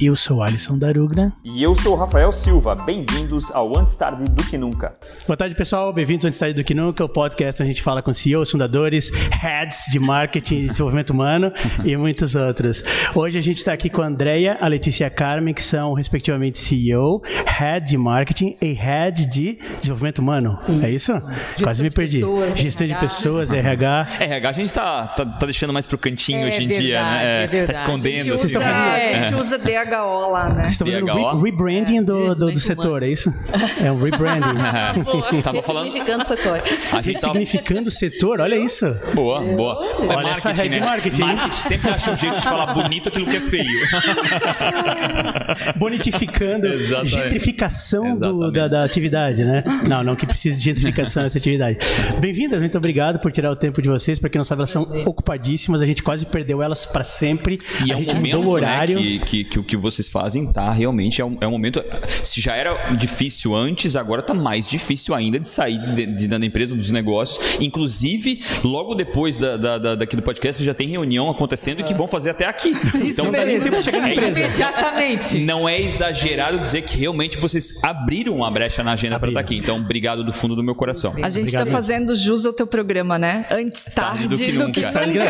Eu sou Alisson Darugna. E eu sou Rafael Silva. Bem-vindos ao Antes Tarde do Que Nunca. Boa tarde, pessoal. Bem-vindos ao Antes Tarde do Que Nunca, o podcast onde a gente fala com CEOs, fundadores, heads de marketing e desenvolvimento humano e muitos outros. Hoje a gente está aqui com a Andrea, a Letícia Carmen, que são respectivamente CEO, head de marketing e head de desenvolvimento humano. É isso? Gestão Quase me perdi. Pessoas, Gestão RH. de pessoas, RH. RH a gente tá, tá, tá deixando mais pro cantinho É hoje em dia, verdade, né? é tá verdade. escondendo. A gente assim, usa, né? a gente usa DHO lá, né? Vocês estão fazendo re rebranding do, do, do Desenvolvimento setor, é isso? É um rebranding. Tava falando. Significando setor. A gente. Ressignificando o setor, olha isso. Boa, boa. É Olha essa head né? marketing? Marketing sempre acha um jeito de falar bonito aquilo que é feio. Bonitificando, Exatamente. gentrificação do- da, da atividade, né? Não, não que precise de gentrificação essa atividade. Bem-vindas, muito obrigado por tirar o tempo de vocês. Pra quem não sabe, elas são ocupadíssimas, a gente quase perdeu elas pra sempre. E a é um gente momento mudou o horário. né, que, que, que o que vocês fazem tá realmente é um, é um momento. Se já era difícil antes, agora tá mais difícil ainda de sair de, de- da empresa, dos negócios. Inclusive, logo depois da, da, da- daqui do podcast, já tem reunião acontecendo que vão fazer até aqui. Isso Então, mesmo. tempo de chegar na é empresa. Imediatamente. Não é exagerado dizer que realmente vocês abriram uma brecha na agenda para estar aqui. Então, obrigado do fundo do meu coração. A gente Obrigado tá fazendo jus ao teu programa, né? Antes tarde do que, nunca.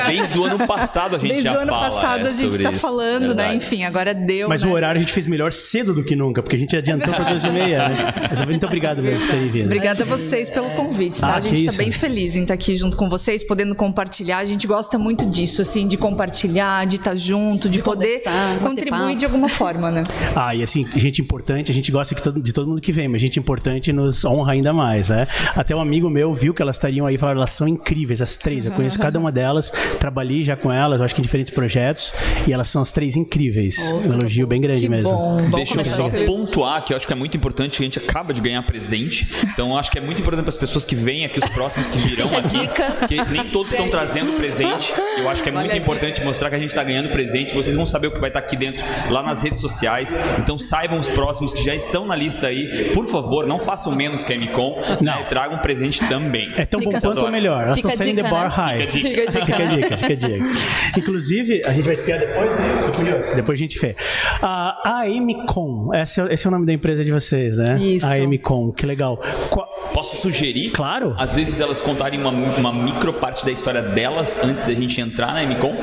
Desde o ano passado a gente Desde já o ano fala passado é, a gente sobre tá isso. falando, né? Verdade. Enfim, agora deu. Mas né? o horário a gente fez melhor cedo do que nunca, porque a gente adiantou para duas e meia. Né? Mas muito obrigado mesmo por terem vindo. Obrigada a vocês pelo convite, tá? Ah, a gente tá isso. bem feliz em estar aqui junto com vocês, podendo compartilhar. A gente gosta muito disso, assim, de compartilhar, de estar junto, de, poder conversar, bater contribuir de alguma forma, né? Ah, e assim, gente importante, a gente gosta de todo mundo que vem, mas gente importante nos honra ainda mais, né? Até um amigo meu viu que elas estariam aí e falou, elas são incríveis, as três. Eu conheço cada uma delas, trabalhei já com elas, eu acho que em diferentes projetos, e elas são as três incríveis. um elogio bem grande Que mesmo. bom. Deixa eu só pontuar que eu acho que é muito importante que a gente acaba de ganhar presente. Então eu acho que é muito importante para as pessoas que vêm aqui, os próximos que virão aqui. dica. Porque nem todos estão trazendo presente. Eu acho que é muito importante mostrar que a gente está ganhando presente. Vocês vão saber o que vai estar aqui dentro, lá nas redes sociais. Então saibam os próximos que já estão na lista aí. Por favor, não façam menos que a MCOM. Não. Né? Tragam um presente também. É tão bom quanto ou melhor. Elas estão saindo the dica, bar né? high. Fica a dica. Fica a dica, fica a dica. Inclusive, a gente vai espiar depois, né? Tô curioso. Depois a gente vê. A AMCOM, esse é, esse é o nome da empresa de vocês, né? Isso. AMCOM, que legal. Qua- Posso sugerir? Claro. Às vezes elas contarem uma, uma micro parte da história delas antes da gente entrar na MCOM.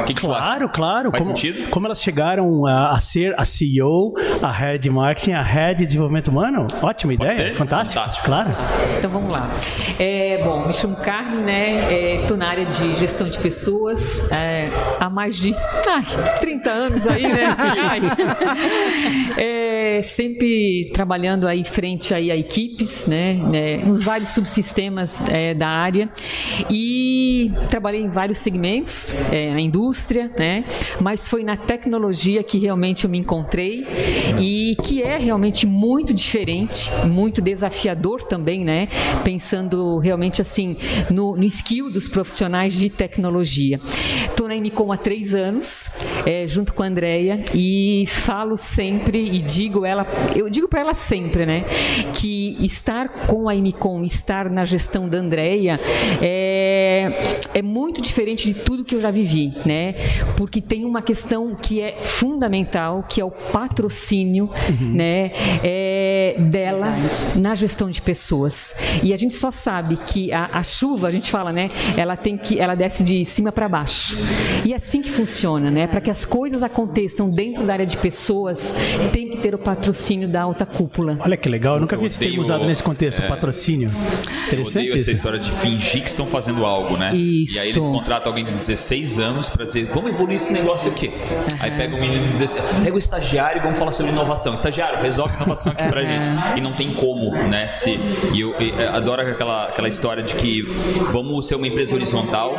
O que, que? Claro, claro. Faz como, sentido? como elas chegaram a, a ser a CEO, a Head Marketing, a Head de Desenvolvimento Humano? Ótima ideia. ser? Fantástico. Fantástico. Claro. Então vamos lá. É, bom, me chamo Carmen, né? Estou na área de gestão de pessoas é, há mais de ai, 30 anos aí, né? Ai. É, sempre trabalhando aí frente aí a equipes, né? Né, nos vários subsistemas é, da área e trabalhei em vários segmentos é, na indústria, né? Mas foi na tecnologia que realmente eu me encontrei e que é realmente muito diferente, muito desafiador também, né? Pensando realmente assim no, no skill dos profissionais de tecnologia. Estou na Emicom há três anos, é, junto com a Andrea, e falo sempre e digo ela, eu digo para ela sempre, né? Que estar com a Emicom, estar na gestão da Andrea é, é muito diferente de tudo que eu já vivi, né? Porque tem uma questão que é fundamental, que é o patrocínio, né? É, dela na gestão de pessoas. E a gente só sabe que a, a chuva, a gente fala, né? Ela tem que, ela desce de cima para baixo. E é assim que funciona, né? Para que as coisas aconteçam dentro da área de pessoas, tem que ter o patrocínio da alta cúpula. Olha que legal. Eu nunca vi esse odeio- termo usado nesse contexto, patrocínio. Eu Interessante odeio essa isso. história de fingir que estão fazendo algo, né? Isso. E aí eles contratam alguém de 16 anos pra dizer, vamos evoluir esse negócio aqui. Aí pega um menino de 16, pega o estagiário e vamos falar sobre inovação. Estagiário, resolve inovação aqui pra gente. E não tem como, né? Se, e eu, e, é, adoro aquela, aquela história de que vamos ser uma empresa horizontal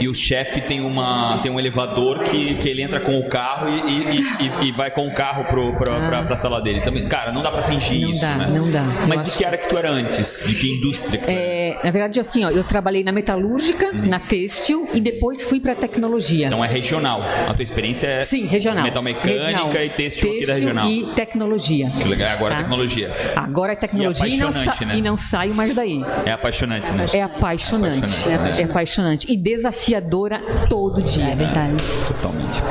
e o chefe tem, uma, tem um elevador que, que ele entra com o carro e, e, e- e vai com o carro pro, pra, pra, pra sala dele. Também, cara, não dá pra fingir Não isso, dá, né? não dá. Mas Eu de que área que tu era era antes? De que indústria que é, Na verdade, assim, ó, eu trabalhei na metalúrgica, uhum. na têxtil e depois fui para tecnologia. Então é regional. A tua experiência é Sim, regional. metalmecânica regional. e têxtil, têxtil, aqui da regional. E tecnologia. Que legal. Agora tá? é tecnologia. Agora é tecnologia e, e, não né? e, não saio mais daí. É apaixonante, né? É apaixonante. É apaixonante, é, né? é apaixonante. E desafiadora todo dia. É verdade. Totalmente.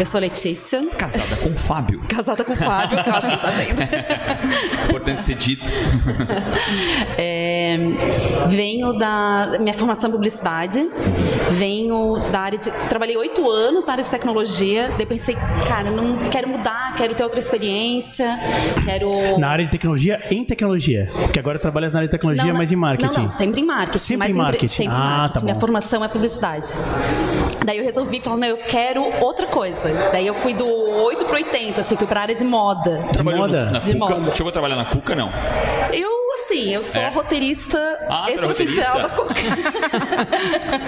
Eu sou Letícia. Casada com o Fábio. Casada com o Fábio, que eu acho que tá vendo. Importante ser dito. É, venho da minha formação em publicidade, venho da área de. Trabalhei oito anos na área de tecnologia, daí pensei, cara, não quero mudar, quero ter outra experiência, quero. Na área de tecnologia, em tecnologia. Porque agora trabalhas na área de tecnologia, não, mas em marketing. Não, não, sempre em marketing. Sempre em marketing. Sempre ah, em marketing. Tá minha formação é publicidade. Daí eu resolvi falar, não, eu quero outra coisa. Daí eu fui do 8 pro 80, assim, fui pra área de moda. De moda? Na de Cuca? moda. Chegou a trabalhar na Cuca, não? Eu Sim, eu sou é. roteirista ah, extra-oficial da Cuca.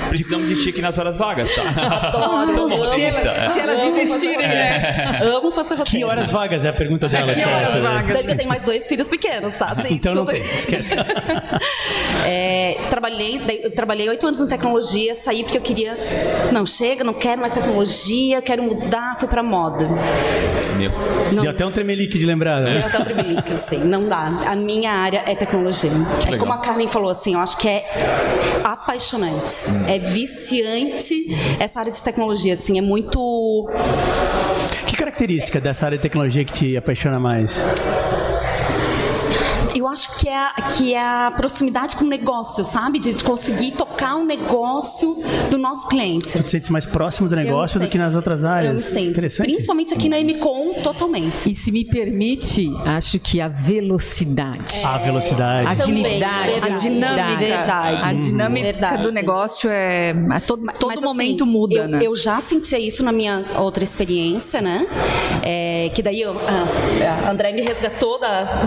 Precisamos de chique nas horas vagas, tá? Adoro. Sou uma roteirista. Se, ela, se elas investirem, né? Amo fazer roteiro. Que horas vagas é a pergunta dela? que horas vagas? Porque eu tenho mais dois filhos pequenos, tá? Sim, então tudo... não tem, esquece. é, trabalhei, trabalhei oito anos em tecnologia, saí porque eu queria... Não, chega, não quero mais tecnologia, quero mudar, fui pra moda. Meu. Não, Deu até um tremelique de lembrar, né? Deu até um tremelique, sim. Não dá. A minha área é tecnologia. Que é como a Carmen falou, assim, eu acho que é apaixonante. Hum. É viciante essa área de tecnologia, assim, é muito. Que característica dessa área de tecnologia que te apaixona mais? Eu acho que é, que é a proximidade com o negócio, sabe? De conseguir tocar um negócio do nosso cliente. Tu te sentes mais próximo do negócio do que nas outras áreas? Eu me sinto. Interessante. Principalmente aqui na MCOM, totalmente. E se me permite, acho que a velocidade. É, a velocidade. A agilidade. a dinâmica. Verdade. A dinâmica verdade. do negócio é... A todo, todo Mas, assim, momento assim, muda, eu, né? Eu já sentia isso na minha outra experiência, né? É, que daí eu, a, a André me resgatou da,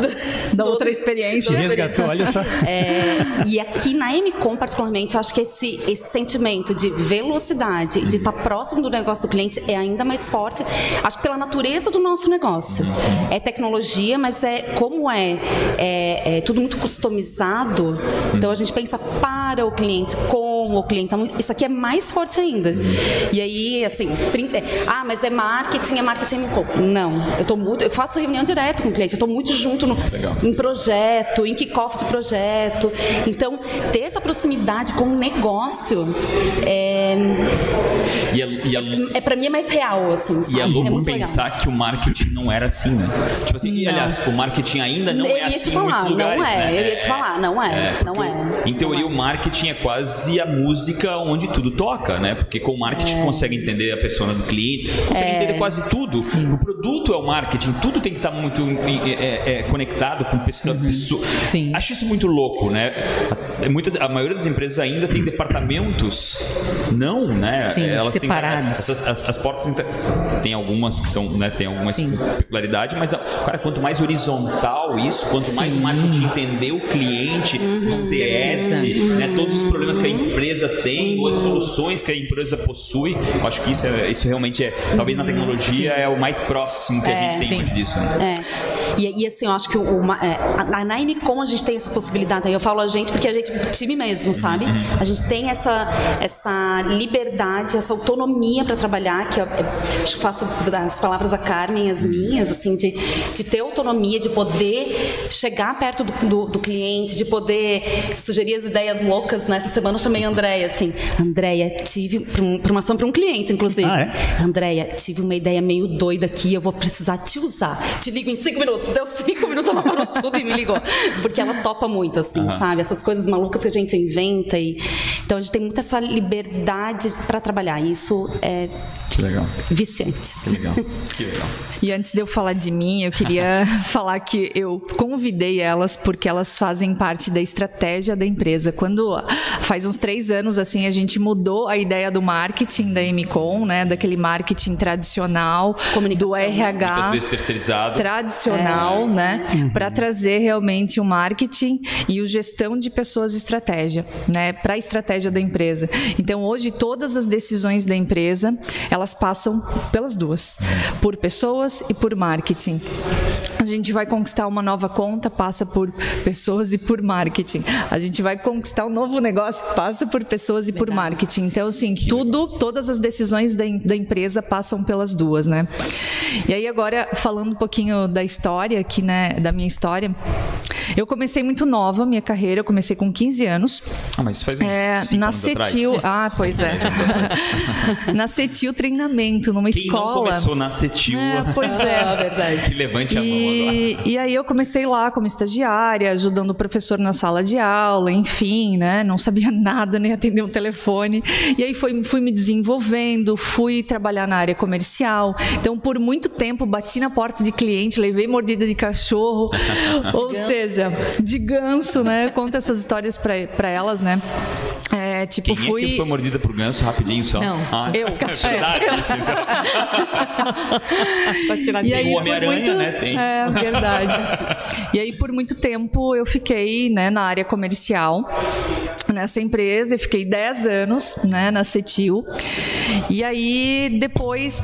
da outra experiência. Te resgatou, olha só. É, e aqui na MCOM, particularmente, eu acho que esse, esse sentimento de velocidade, de estar próximo do negócio do cliente é ainda mais forte. Acho que pela natureza do nosso negócio. É tecnologia, mas é como é, é, é tudo muito customizado. Então a gente pensa para o cliente, com o cliente. Então, isso aqui é mais forte ainda. E aí, assim, é, ah, mas é marketing, é marketing MCOM. Não, eu tô muito, eu faço reunião direto com o cliente, eu estou muito junto no, em projeto, em kickoff de projeto. Então, ter essa proximidade com o negócio é, e a, e a, é, é para mim é mais real, assim. Sabe? E é louco é pensar legal. que o marketing não era assim, né? Tipo assim, e, aliás, o marketing ainda não eu é assim falar, em muitos lugares. Não é, né? eu ia te falar, não é, é não é. Em teoria, o marketing é quase a música onde tudo toca, né? Porque com o marketing é. consegue entender a persona do cliente, consegue é. entender quase tudo. Sim. O produto é o marketing, tudo tem que estar muito é, é, conectado com pessoa. Uhum. Sim. Acho isso muito louco, né? Muitas, a maioria das empresas ainda tem departamentos, não, né? Sim, Elas separados. Têm, as, as, as, portas tem algumas que são, né? Tem algumas peculiaridades, mas cara, quanto mais horizontal isso, quanto Sim. mais o marketing entender o cliente, uhum. o CS, né? Todos os problemas que a empresa tem, ou as soluções que a empresa possui, acho que isso, é, isso realmente é, talvez na tecnologia Sim. é o mais próximo que a gente tem hoje disso. Né? É. E, e, assim, eu acho que o, uma, é, na, na MCOM a gente tem essa possibilidade. Eu falo a gente porque a gente, time mesmo, sabe? A gente tem essa, essa liberdade, essa autonomia para trabalhar, que eu, eu, acho que faço das palavras da Carmen as minhas, assim, de, de ter autonomia, de poder chegar perto do, do, do cliente, de poder sugerir as ideias loucas. Nessa né? semana eu chamei a Andréia, assim, Andréia, tive promoção para um cliente, inclusive. Ah, é? Andréia, tive uma ideia meio doida aqui, eu vou precisar te usar. Te ligo em cinco minutos. Deu cinco minutos, ela parou tudo e me ligou. Porque ela topa muito, assim, uhum. sabe? Essas coisas malucas que a gente inventa. E... Então a gente tem muita essa liberdade para trabalhar. Isso é que legal. viciante. Que legal. Que legal. E antes de eu falar de mim, eu queria falar que eu convidei elas porque elas fazem parte da estratégia da empresa. Quando faz uns três anos, assim, a gente mudou a ideia do marketing da MCOM, né? Daquele marketing tradicional, do RH. Muitas vezes terceirizado. Tradicional, é. né? Uhum. Para trazer realmente o marketing e o gestão de pessoas estratégia, né? Para a estratégia da empresa. Então, hoje, todas as decisões da empresa, elas passam pelas duas, por pessoas e por marketing. A gente vai conquistar uma nova conta, passa por pessoas e por marketing. A gente vai conquistar um novo negócio, passa por pessoas e por marketing. Então, assim, tudo, todas as decisões da, da empresa passam pelas duas, né? E aí agora falando um pouquinho da história aqui, né, da minha história, eu comecei muito nova minha carreira, eu comecei com 15 anos. Ah, mas isso faz uns É, na anos Cetil, ah, pois é. na Cetil treinamento numa Quem escola. não começou na Cetil, É, pois é, verdade. se levante a mão agora. E, e aí eu comecei lá como estagiária, ajudando o professor na sala de aula, enfim, né? Não sabia nada, nem atender um telefone. E aí foi, fui me desenvolvendo, fui trabalhar na área comercial. Então, por muito tempo, bati na porta de cliente, levei mordida de cachorro, ou seja, de ganso, né? Conto essas histórias para elas, né? É, tipo, Quem fui. é que foi mordida por ganso rapidinho só? Não, Ah, eu. é isso, então. Pra tirar E aí, o Homem-Aranha, muito- né? Tem. É, verdade. e aí, por muito tempo, eu fiquei né, na área comercial nessa empresa e fiquei 10 anos né, na Cetil. E aí, depois,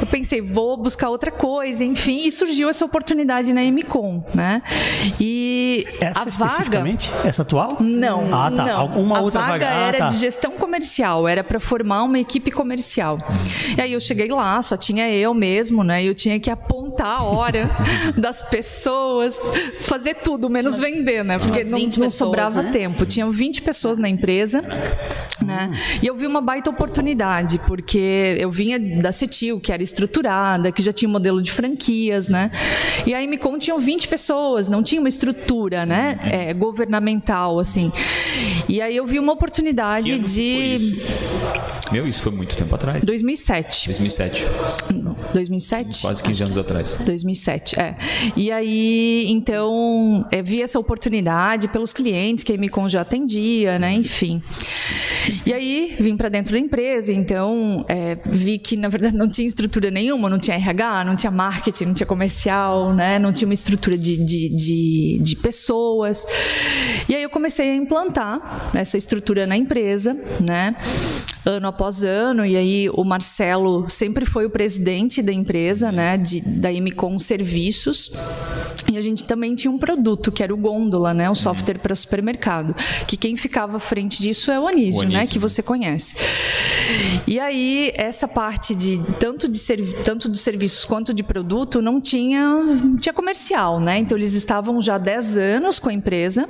eu pensei, vou buscar outra coisa, enfim, e surgiu essa oportunidade na MCOM, né? E Essa a vaga... especificamente? Essa atual? Não, Ah, tá. não. Alguma a outra vaga vaga. Ah, era tá. de gestão comercial, era para formar uma equipe comercial. E aí eu cheguei lá, só tinha eu mesmo, né? E eu tinha que apontar a hora das pessoas, fazer tudo, menos vender, né? Porque não, 20 não pessoas, sobrava né? tempo. Tinham 20 pessoas na empresa. Né? E eu vi uma baita oportunidade, porque eu vinha da Cetil, que era estruturada, que já tinha um modelo de franquias, né? E aí me tinham 20 pessoas, não tinha uma estrutura, né? É, governamental, assim. E aí eu vi uma oportunidade de? Meu, isso foi muito tempo atrás. 2007. 2007, 2007? quase 15 anos atrás. 2007, é. E aí, então, é, vi essa oportunidade pelos clientes que a Emicon já atendia, né? Enfim. E aí, vim para dentro da empresa, então, é, vi que, na verdade, não tinha estrutura nenhuma, não tinha RH, não tinha marketing, não tinha comercial, né? Não tinha uma estrutura de, de, de, de pessoas. E aí eu comecei a implantar essa estrutura na empresa, né? Ano após ano, e aí o Marcelo sempre foi o presidente da empresa, né, de, da Emicom Serviços, e a gente também tinha um produto, que era o Gôndola, né, o software para supermercado, que quem ficava à frente disso é o Anísio, O Anísio, né, que né? você conhece. E aí, essa parte de tanto, de tanto dos serviços quanto de produto não tinha, tinha comercial, né, então eles estavam já há 10 anos com a empresa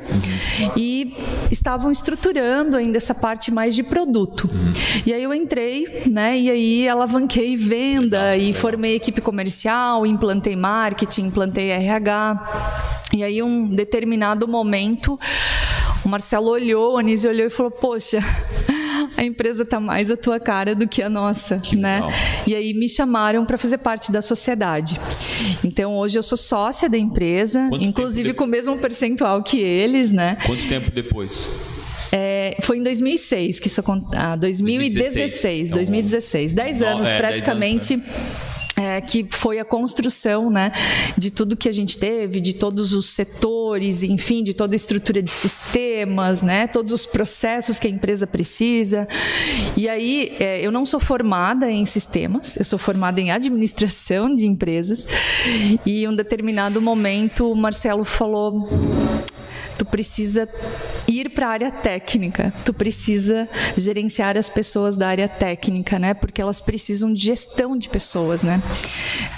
e estavam estruturando ainda essa parte mais de produto. E aí eu entrei, né? E aí alavanquei venda e formei equipe comercial, implantei marketing, implantei RH. E aí um determinado momento o Marcelo olhou, o Anísio olhou e falou: "Poxa, a empresa está mais a tua cara do que a nossa, né?" legal. E aí me chamaram para fazer parte da sociedade. Então hoje eu sou sócia da empresa, Quanto inclusive tempo com o mesmo percentual que eles, né? Quanto tempo depois? É, foi em 2006 que isso aconteceu. Ah, 2016. 2016. 2016. 10 Não, anos é, 10 praticamente. é, que foi a construção né, de tudo que a gente teve, de todos os setores, enfim, de toda a estrutura de sistemas, né, todos os processos que a empresa precisa. E aí, é, eu não sou formada em sistemas, eu sou formada em administração de empresas. E em um determinado momento, o Marcelo falou tu precisa ir para a área técnica, tu precisa gerenciar as pessoas da área técnica, né? Porque elas precisam de gestão de pessoas, né?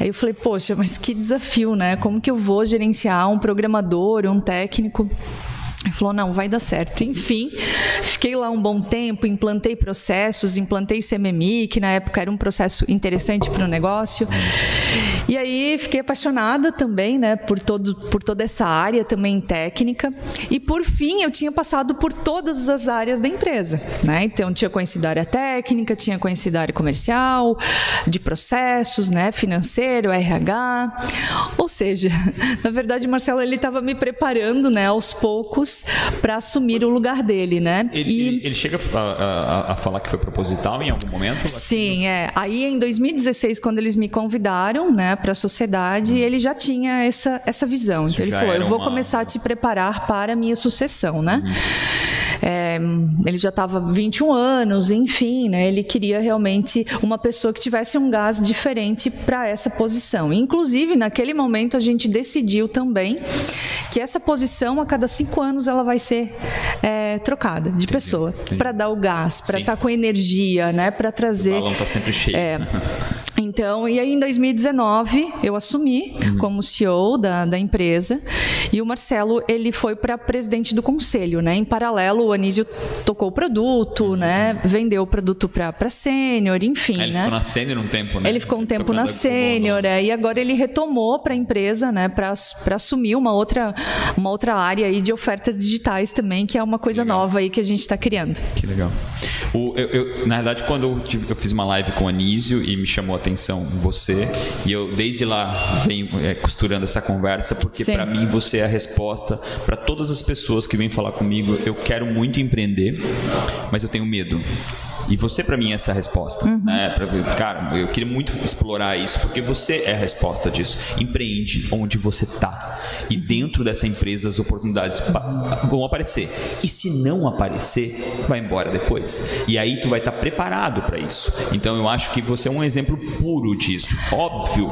Aí eu falei, poxa, mas que desafio, né? Como que eu vou gerenciar um programador, um técnico? Ele falou, não, vai dar certo. Enfim, fiquei lá um bom tempo, implantei processos, implantei CMMI, que na época era um processo interessante para o negócio. E aí fiquei apaixonada também, né, por, todo, por toda essa área também técnica. E por fim, eu tinha passado por todas as áreas da empresa, né? Então, tinha conhecido a área técnica, tinha conhecido a área comercial, de processos, né, financeiro, RH. Ou seja, na verdade, o Marcelo ele estava me preparando, né, aos poucos para assumir o lugar dele, né? Ele, E- ele- ele chega a, a- a falar que foi proposital em algum momento? Sim, é. Aí em 2016, quando eles me convidaram, né, para a sociedade, ele já tinha essa, essa visão. Isso Então ele falou: eu vou uma- começar a te preparar para a minha sucessão, né? é, ele já estava 21 anos, enfim, né? Ele queria realmente uma pessoa que tivesse um gás diferente para essa posição. Inclusive, naquele momento, a gente decidiu também que essa posição, a cada cinco anos, ela vai ser é, trocada de pessoa para dar o gás, para estar tá com energia, né? Para trazer. O balão está sempre cheio. É, Então, e aí em 2019 eu assumi uhum. como CEO da, da empresa e o Marcelo ele foi para presidente do conselho, né? Em paralelo o Anísio tocou o produto, uhum. né? Vendeu o produto para sênior, enfim, ele né? ficou na sênior um tempo, né? Ele ficou um tempo Tocando na sênior, é, e agora ele retomou para a empresa, né? Para assumir uma outra uma outra área aí de ofertas digitais também, que é uma coisa nova aí que a gente está criando. Que legal. O, eu, eu, na verdade, quando eu, eu fiz uma live com o Anísio e me chamou a atenção você. E eu, desde lá, venho é, costurando essa conversa, porque para mim você é a resposta para todas as pessoas que vêm falar comigo. Eu quero muito empreender, mas eu tenho medo. E você, para mim, é essa resposta. Uhum. Né? Cara, eu queria muito explorar isso, porque você é a resposta disso. Empreende onde você está. E dentro dessa empresa, as oportunidades vão aparecer. E se não aparecer, vai embora depois. E aí tu vai estar tá preparado para isso. Então eu acho que você é um exemplo puro disso. Óbvio,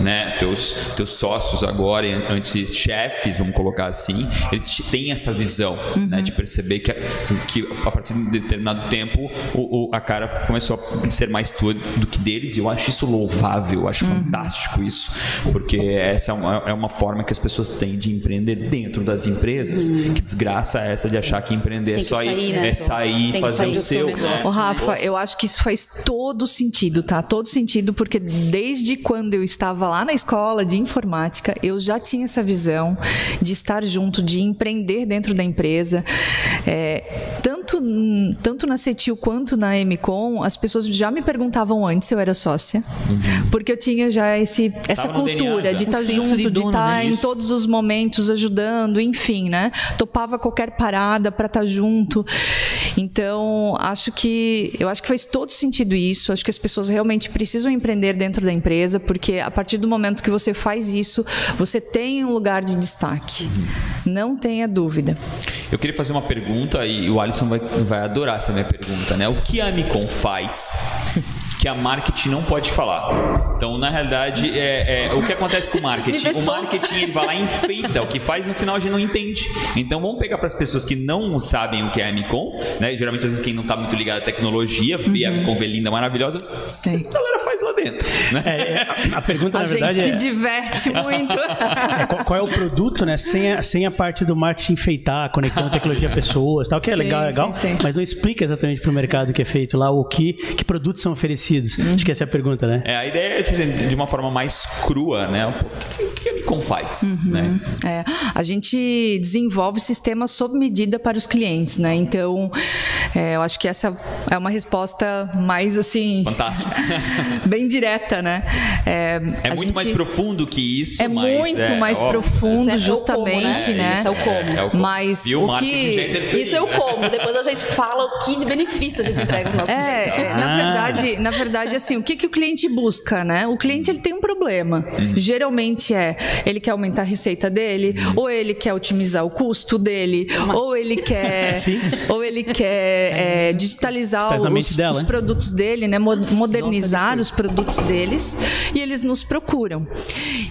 né? Teus, teus sócios agora, antes chefes, vamos colocar assim, eles têm essa visão uhum. né, de perceber que, que a partir de um determinado tempo o, o, a cara começou a ser mais tua do que deles, e eu acho isso louvável, eu acho uhum. fantástico isso, porque essa é uma, é uma, forma que as pessoas têm de empreender dentro das empresas. Uhum. Que desgraça é essa de achar que empreender é só ir, né? é sair, Tem fazer o seu. Ô, Rafa, eu acho que isso faz todo sentido, tá? Todo sentido, porque desde quando eu estava lá na escola de informática, eu já tinha essa visão de estar junto, de empreender dentro da empresa. É, tanto, tanto na CETIL quanto na MCOM, as pessoas já me perguntavam antes se eu era sócia, uhum. porque eu tinha já esse, essa cultura DNA, de estar tá junto, de, de estar tá né? em todos os momentos ajudando, enfim, né? Topava qualquer parada para estar tá junto. Então, acho que eu acho que faz todo sentido isso. Acho que as pessoas realmente precisam empreender dentro da empresa, porque a partir do momento que você faz isso, você tem um lugar de destaque. Uhum. Não tenha dúvida. Eu queria fazer uma pergunta e o Alisson vai, vai adorar essa minha pergunta, né? O que a Amicon faz que a marketing não pode falar. Então, na realidade, é, é o que acontece com o marketing. O marketing ele vai lá e enfeita, o que faz no final a gente não entende. Então, vamos pegar para as pessoas que não sabem o que é a Amicon, né? Geralmente, às vezes, quem não está muito ligado à tecnologia, vê a Amicon linda, maravilhosa, Sim. a galera faz lá dentro. Né? É, é a, pergunta, a na verdade, gente se é, diverte muito. É, qual, qual, é o produto, né? Sem a, sem a parte do marketing enfeitar, conectando tecnologia a pessoas, tal, que é sim, legal, legal, sim, sim. mas não explica exatamente para o mercado o que é feito lá, o que, que produtos são oferecidos Uhum. Acho que essa é a pergunta, né? É, a ideia é tipo, de uma forma mais crua, né? O que, que a Micom faz? Uhum. Né? É, a gente desenvolve sistemas sob medida para os clientes, né? Então, é, eu acho que essa é uma resposta mais assim. Fantástica. bem direta, né? É, é muito gente... mais profundo que isso. É mas muito é, mais ó, profundo, é justamente, como, né? né? Isso é o como. É, o como. Mas e o, o que isso é o como. Depois a gente fala o que de benefício a gente entrega no nosso É, na verdade, na verdade, assim, o que, que o cliente busca, né? O cliente ele tem um problema. Uhum. Geralmente é ele quer aumentar a receita dele, uhum. ou ele quer otimizar o custo dele, ou ele quer, ou ele quer é, digitalizar os, dela, os produtos dele, né? Modernizar os produtos deles, e eles nos procuram.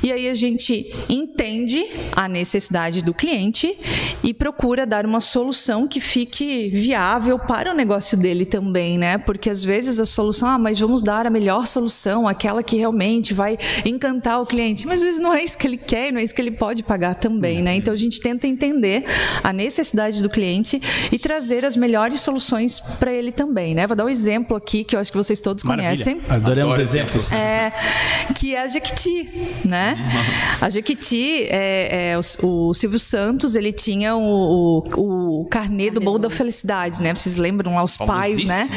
E aí a gente entende a necessidade do cliente e procura dar uma solução que fique viável para o negócio dele também, né? Porque às vezes a solução, ah, mas vamos dar a melhor solução, aquela que realmente vai encantar o cliente. Mas às vezes não é isso que ele quer, não é isso que ele pode pagar também, né? Então a gente tenta entender a necessidade do cliente e trazer as melhores soluções para ele também, né? Vou dar um exemplo aqui que eu acho que vocês todos Maravilha. conhecem. Adoramos Adoro exemplos. É, que é a Jequiti, né? A Jequiti, é, é, o, o, Silvio Santos, ele tinha o, o, o carnê do bolo da felicidade, né? Vocês lembram lá os pais, né?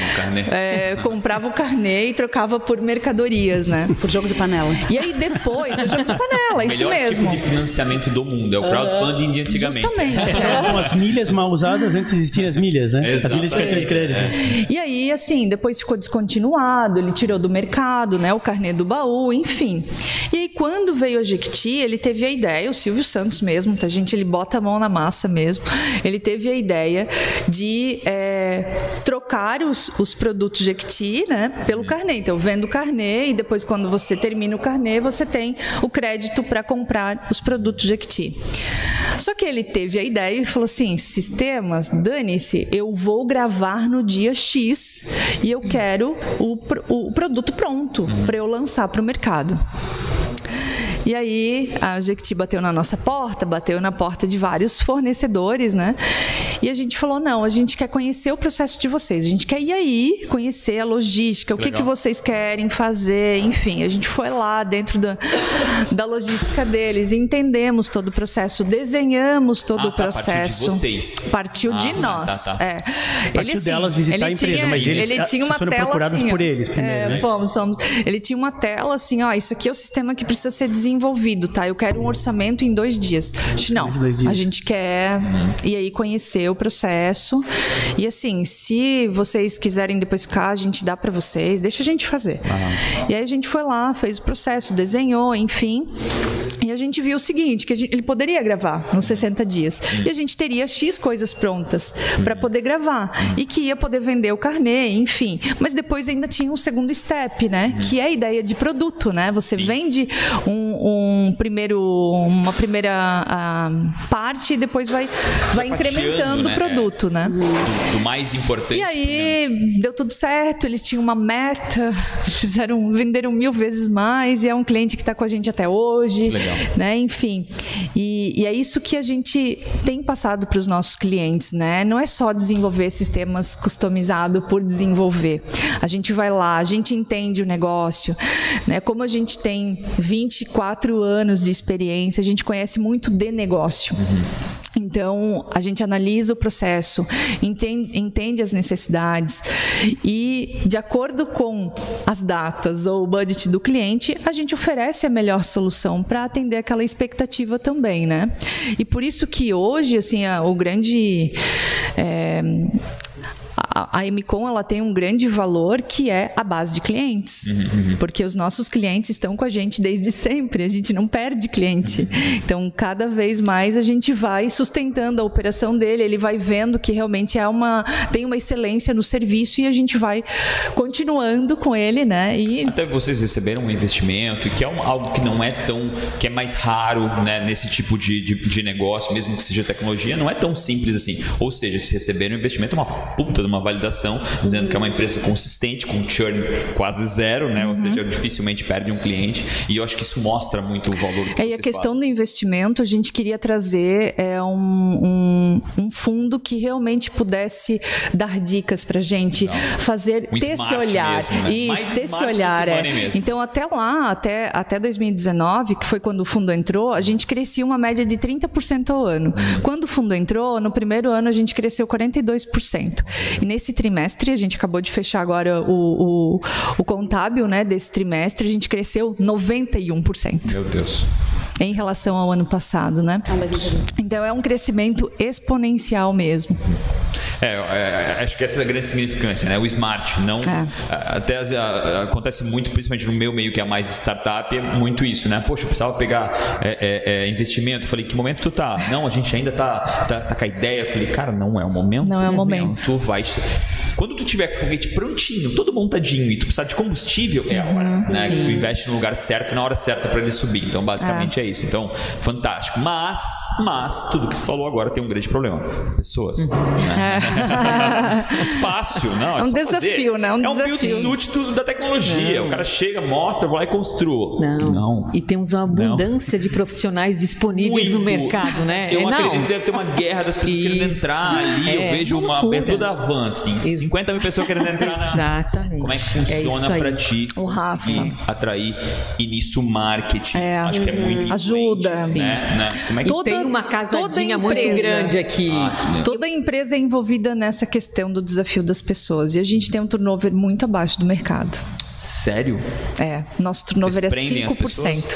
É, comprava o carnê e trocava por mercadorias, né? Por jogo de panela. E aí depois, é jogo de panela, isso melhor mesmo. tipo de financiamento do mundo. É o crowdfunding de antigamente. Justamente. São, são as milhas mal usadas antes de existirem as milhas, né? As milhas de cartão de crédito. E aí, assim, depois ficou descontinuado, ele tirou do mercado, né? O carnê do baú, enfim. E aí, quando veio a Jequiti, ele teve a ideia, o Silvio Santos mesmo, tá, gente? Ele bota a mão na massa mesmo. Ele teve a ideia de é, trocar os, os produtos Jequiti, né? Pelo carnê. Então, vendo o carnê e depois, quando você termina o carnê, você tem o crédito para comprar os produtos Jequiti. Só que ele teve a ideia e falou assim: sistemas, dane-se, eu vou gravar no dia X e eu quero o, o produto pronto para eu lançar para o mercado. E aí a Jequiti bateu na nossa porta, bateu na porta de vários fornecedores, né? E a gente falou: não, a gente quer conhecer o processo de vocês, a gente quer ir aí, conhecer a logística, o que, que vocês querem fazer, enfim. A gente foi lá dentro da, da logística deles, entendemos todo o processo, desenhamos todo Ah, o tá, partiu de processo. vocês. Partiu de Ah, nós. tá, tá. É. Partiu assim, delas visitar a empresa, tinha, mas eles- ele tinha vocês uma foram tela procurados assim, por eles primeiro, é, né? Fomos, fomos. Ele tinha uma tela assim, ó, isso aqui é o sistema que precisa ser desenvolvido, tá? Eu quero um orçamento em dois dias. Não, a gente quer e aí conhecer o processo. E assim, se vocês quiserem depois ficar, a gente dá pra vocês, deixa a gente fazer. E aí a gente foi lá, fez o processo, desenhou, enfim. E a gente viu o seguinte, que gente- ele poderia gravar nos 60 dias. E a gente teria X coisas prontas para poder gravar. E que ia poder vender o carnê, enfim. Mas depois ainda tinha um segundo step, né? Que é a ideia de produto, né? Você vende um, um primeiro, uma primeira ah, parte e depois vai, vai incrementando né? o produto, né? Do mais importante. E aí deu tudo certo, eles tinham uma meta, fizeram, venderam mil vezes mais e é um cliente que está com a gente até hoje, Legal. né? Enfim, e, e é isso que a gente tem passado para os nossos clientes, né? Não é só desenvolver sistemas customizados por desenvolver. A gente vai lá, a gente entende o negócio, né? Como a gente tem 24 anos de experiência, a gente conhece muito de negócio. Então, a gente analisa o processo, entende, entende as necessidades e, de acordo com as datas ou o budget do cliente, a gente oferece a melhor solução para atender aquela expectativa também, né? E por isso que hoje, assim, a- o grande. é, a, MCOM ela tem um grande valor que é a base de clientes, porque os nossos clientes estão com a gente desde sempre, a gente não perde cliente. Então, cada vez mais a gente vai sustentando a operação dele, ele vai vendo que realmente é uma tem uma excelência no serviço e a gente vai continuando com ele, né? E Até vocês receberam um investimento e que é um- algo que não é tão. que é mais raro né, nesse tipo de, de, de negócio, mesmo que seja tecnologia, não é tão simples assim. Ou seja, se receberam um investimento, é uma puta de uma validação, dizendo que é uma empresa consistente, com churn quase zero, né? Ou seja, dificilmente perde um cliente. E eu acho que isso mostra muito o valor que É, e a questão fazem. do investimento, a gente queria trazer é, um, um, um fundo que realmente pudesse dar dicas pra gente, fazer, Um ter esse olhar. mesmo, né? Isso, ter esse olhar. é. Então, até lá, até, até 2019, que foi quando o fundo entrou, a gente crescia uma média de 30% ao ano. Uhum. Quando o fundo entrou, no primeiro ano a gente cresceu 42%. E nesse trimestre, a gente acabou de fechar agora o, o, o contábil né, desse trimestre, a gente cresceu 91% Meu Deus. Em relação ao ano passado, né? Ah. Então é um crescimento exponencial mesmo. É, é, acho que essa é a grande significância, né? O smart, não. É. a- Até a- acontece muito, principalmente no meu meio, que é mais startup, é muito isso, né? Poxa, eu precisava pegar é, é, é, investimento. Falei, que momento tu tá? Não, a gente ainda tá, tá, tá com a ideia. Falei, cara, não é o momento. Não é o momento. Tu vai. Quando tu tiver com o foguete prontinho, todo montadinho, e tu precisar de combustível, é a hora, né? Que tu investe no lugar certo, na hora certa para ele subir. Então, basicamente é. Isso. Então, fantástico. Mas, mas, tudo que tu falou agora tem um grande problema. Pessoas. né? Muito fácil, não. É, É um desafio, né? Um é um build desafio. suit do- da tecnologia. O cara chega, mostra, vou lá e construo. Não. Não. E temos uma abundância de profissionais disponíveis no Muito. mercado, né? Eu É, não. acredito que deve ter uma guerra das pessoas querendo Isso. entrar ali. eu É, vejo uma abertura da van, assim. Ex- 50 mil pessoas querendo entrar na. Exatamente. Como é que É funciona isso aí. pra ti O Rafa. conseguir atrair e nisso marketing? É. Acho que é muito Ajuda. Sim. Né? né? Como é que E tem uma casadinha muito empresa- grande aqui. Ah, Toda empresa é envolvida nessa questão do desafio das pessoas. E a gente tem um turnover muito abaixo do mercado. Sério? É, nosso turnover é prendem as 5%. pessoas?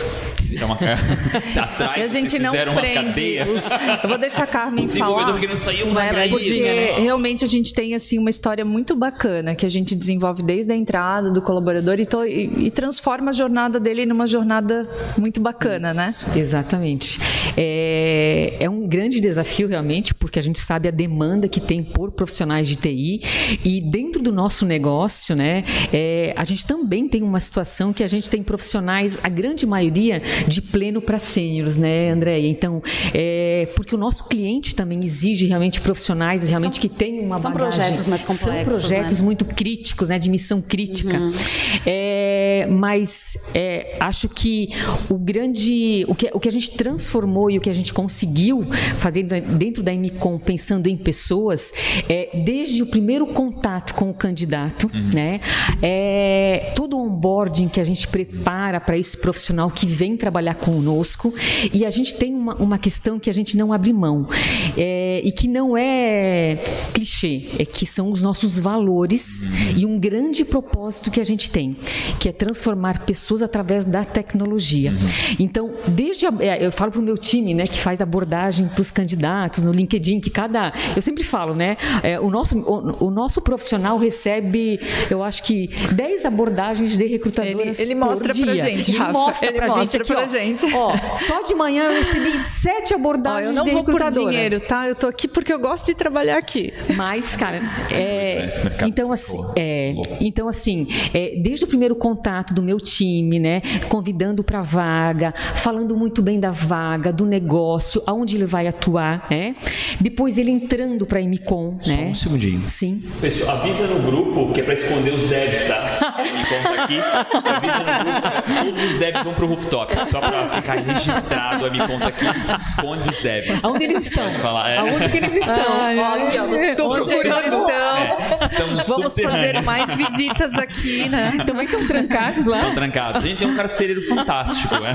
É uma... Você atrai, E a gente não fizeram prende cadeia. os. Eu vou deixar a Carmen falar. que não saiu, né, extrair. porque né? realmente a gente tem assim uma história muito bacana que a gente desenvolve desde a entrada do colaborador e, to- e- e transforma a jornada dele numa jornada muito bacana, né? Exatamente. É, é um grande desafio realmente, porque a gente sabe a demanda que tem por profissionais de TI e dentro do nosso negócio, né, é, a gente também tem uma situação que a gente tem profissionais, a grande maioria de pleno para sêniores, né, Andréia? Então, é, porque o nosso cliente também exige realmente profissionais realmente que tenham uma são bagagem. projetos mais São complexos, projetos né? muito críticos, né, de missão crítica. Uhum. É, mas é, acho que o grande, o que, o que a gente transformou e o que a gente conseguiu fazer dentro da MCOM, pensando em pessoas, é, desde o primeiro contato com o candidato, né, é, todo o onboarding que a gente prepara para esse profissional que vem trabalhar conosco e a gente tem uma, uma questão que a gente não abre mão é, e que não é clichê, é que são os nossos valores e um grande propósito que a gente tem, que é transformar pessoas através da tecnologia. Então, desde a, é, eu falo para o meu time, né, que faz abordagem para os candidatos no LinkedIn, que cada, eu sempre falo, né, é, o nosso o, o nosso profissional recebe, eu acho que 10 abordagens de recrutadoras Ele- ele por mostra pra dia. gente, Ele Rafa. mostra Ele pra mostra gente aqui, pra ó. gente. Ó, só de manhã eu recebi sete Ó, abordagens eu não de vou por recrutadora. dinheiro, tá? Eu tô aqui porque eu gosto de trabalhar aqui. Mas, cara, é, então assim, é, então assim, é, desde o primeiro contato do meu time, né, convidando para vaga, falando muito bem da vaga, do negócio, aonde ele vai atuar, né? Depois ele entrando para a MCOM, Só né? um segundinho. Sim. Pessoal, avisa no grupo que é pra esconder os devs, tá? Me conta aqui. Avisa no grupo. Todos os devs vão pro rooftop. Só pra ficar registrado a me conta aqui. Esconde os devs. Aonde eles estão? Falar, é. Aonde que eles estão? Ó, aqui, ó, vocês Estou estão procurando então. É, estamos Vamos fazer mais visitas aqui, né? Também estão trancados lá? Estão trancados. A gente tem um carcereiro fantástico. né?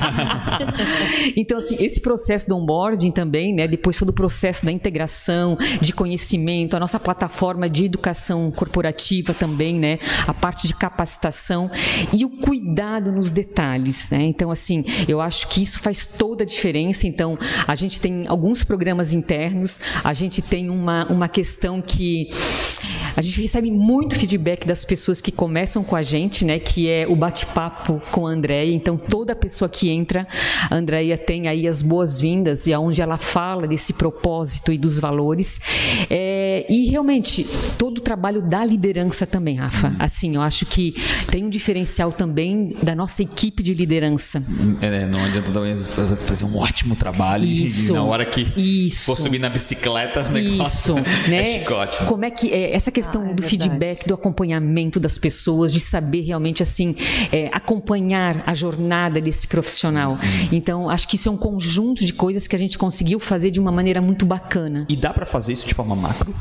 Então, assim, esse processo do onboarding também, né? Depois todo o processo da integração, de conhecimento, a nossa plataforma de educação corporativa também, né? A parte de capacitação e o cuidado nos detalhes, né? Então, assim, eu acho que isso faz toda a diferença. Então, a gente tem alguns programas internos, a gente tem uma, uma questão que a gente recebe muito feedback das pessoas que começam com a gente, né? Que é o bate-papo com a Andréia. Então, toda pessoa que entra, a Andréia tem aí as boas-vindas e aonde ela fala desse propósito e dos valores. É, e realmente, todo o trabalho da liderança também, Rafa. Assim, eu acho que tem um diferencial também da nossa equipe de liderança. É, não adianta também fazer um ótimo trabalho e Isso. na hora que Isso. for subir na bicicleta, o Isso, negócio né? é chicote. Como é que é essa questão Ah, é do verdade. feedback, do acompanhamento das pessoas, de saber realmente assim é, acompanhar a jornada desse profissional. Uhum. Então, acho que isso é um conjunto de coisas que a gente conseguiu fazer de uma maneira muito bacana. E dá pra fazer isso de forma macro?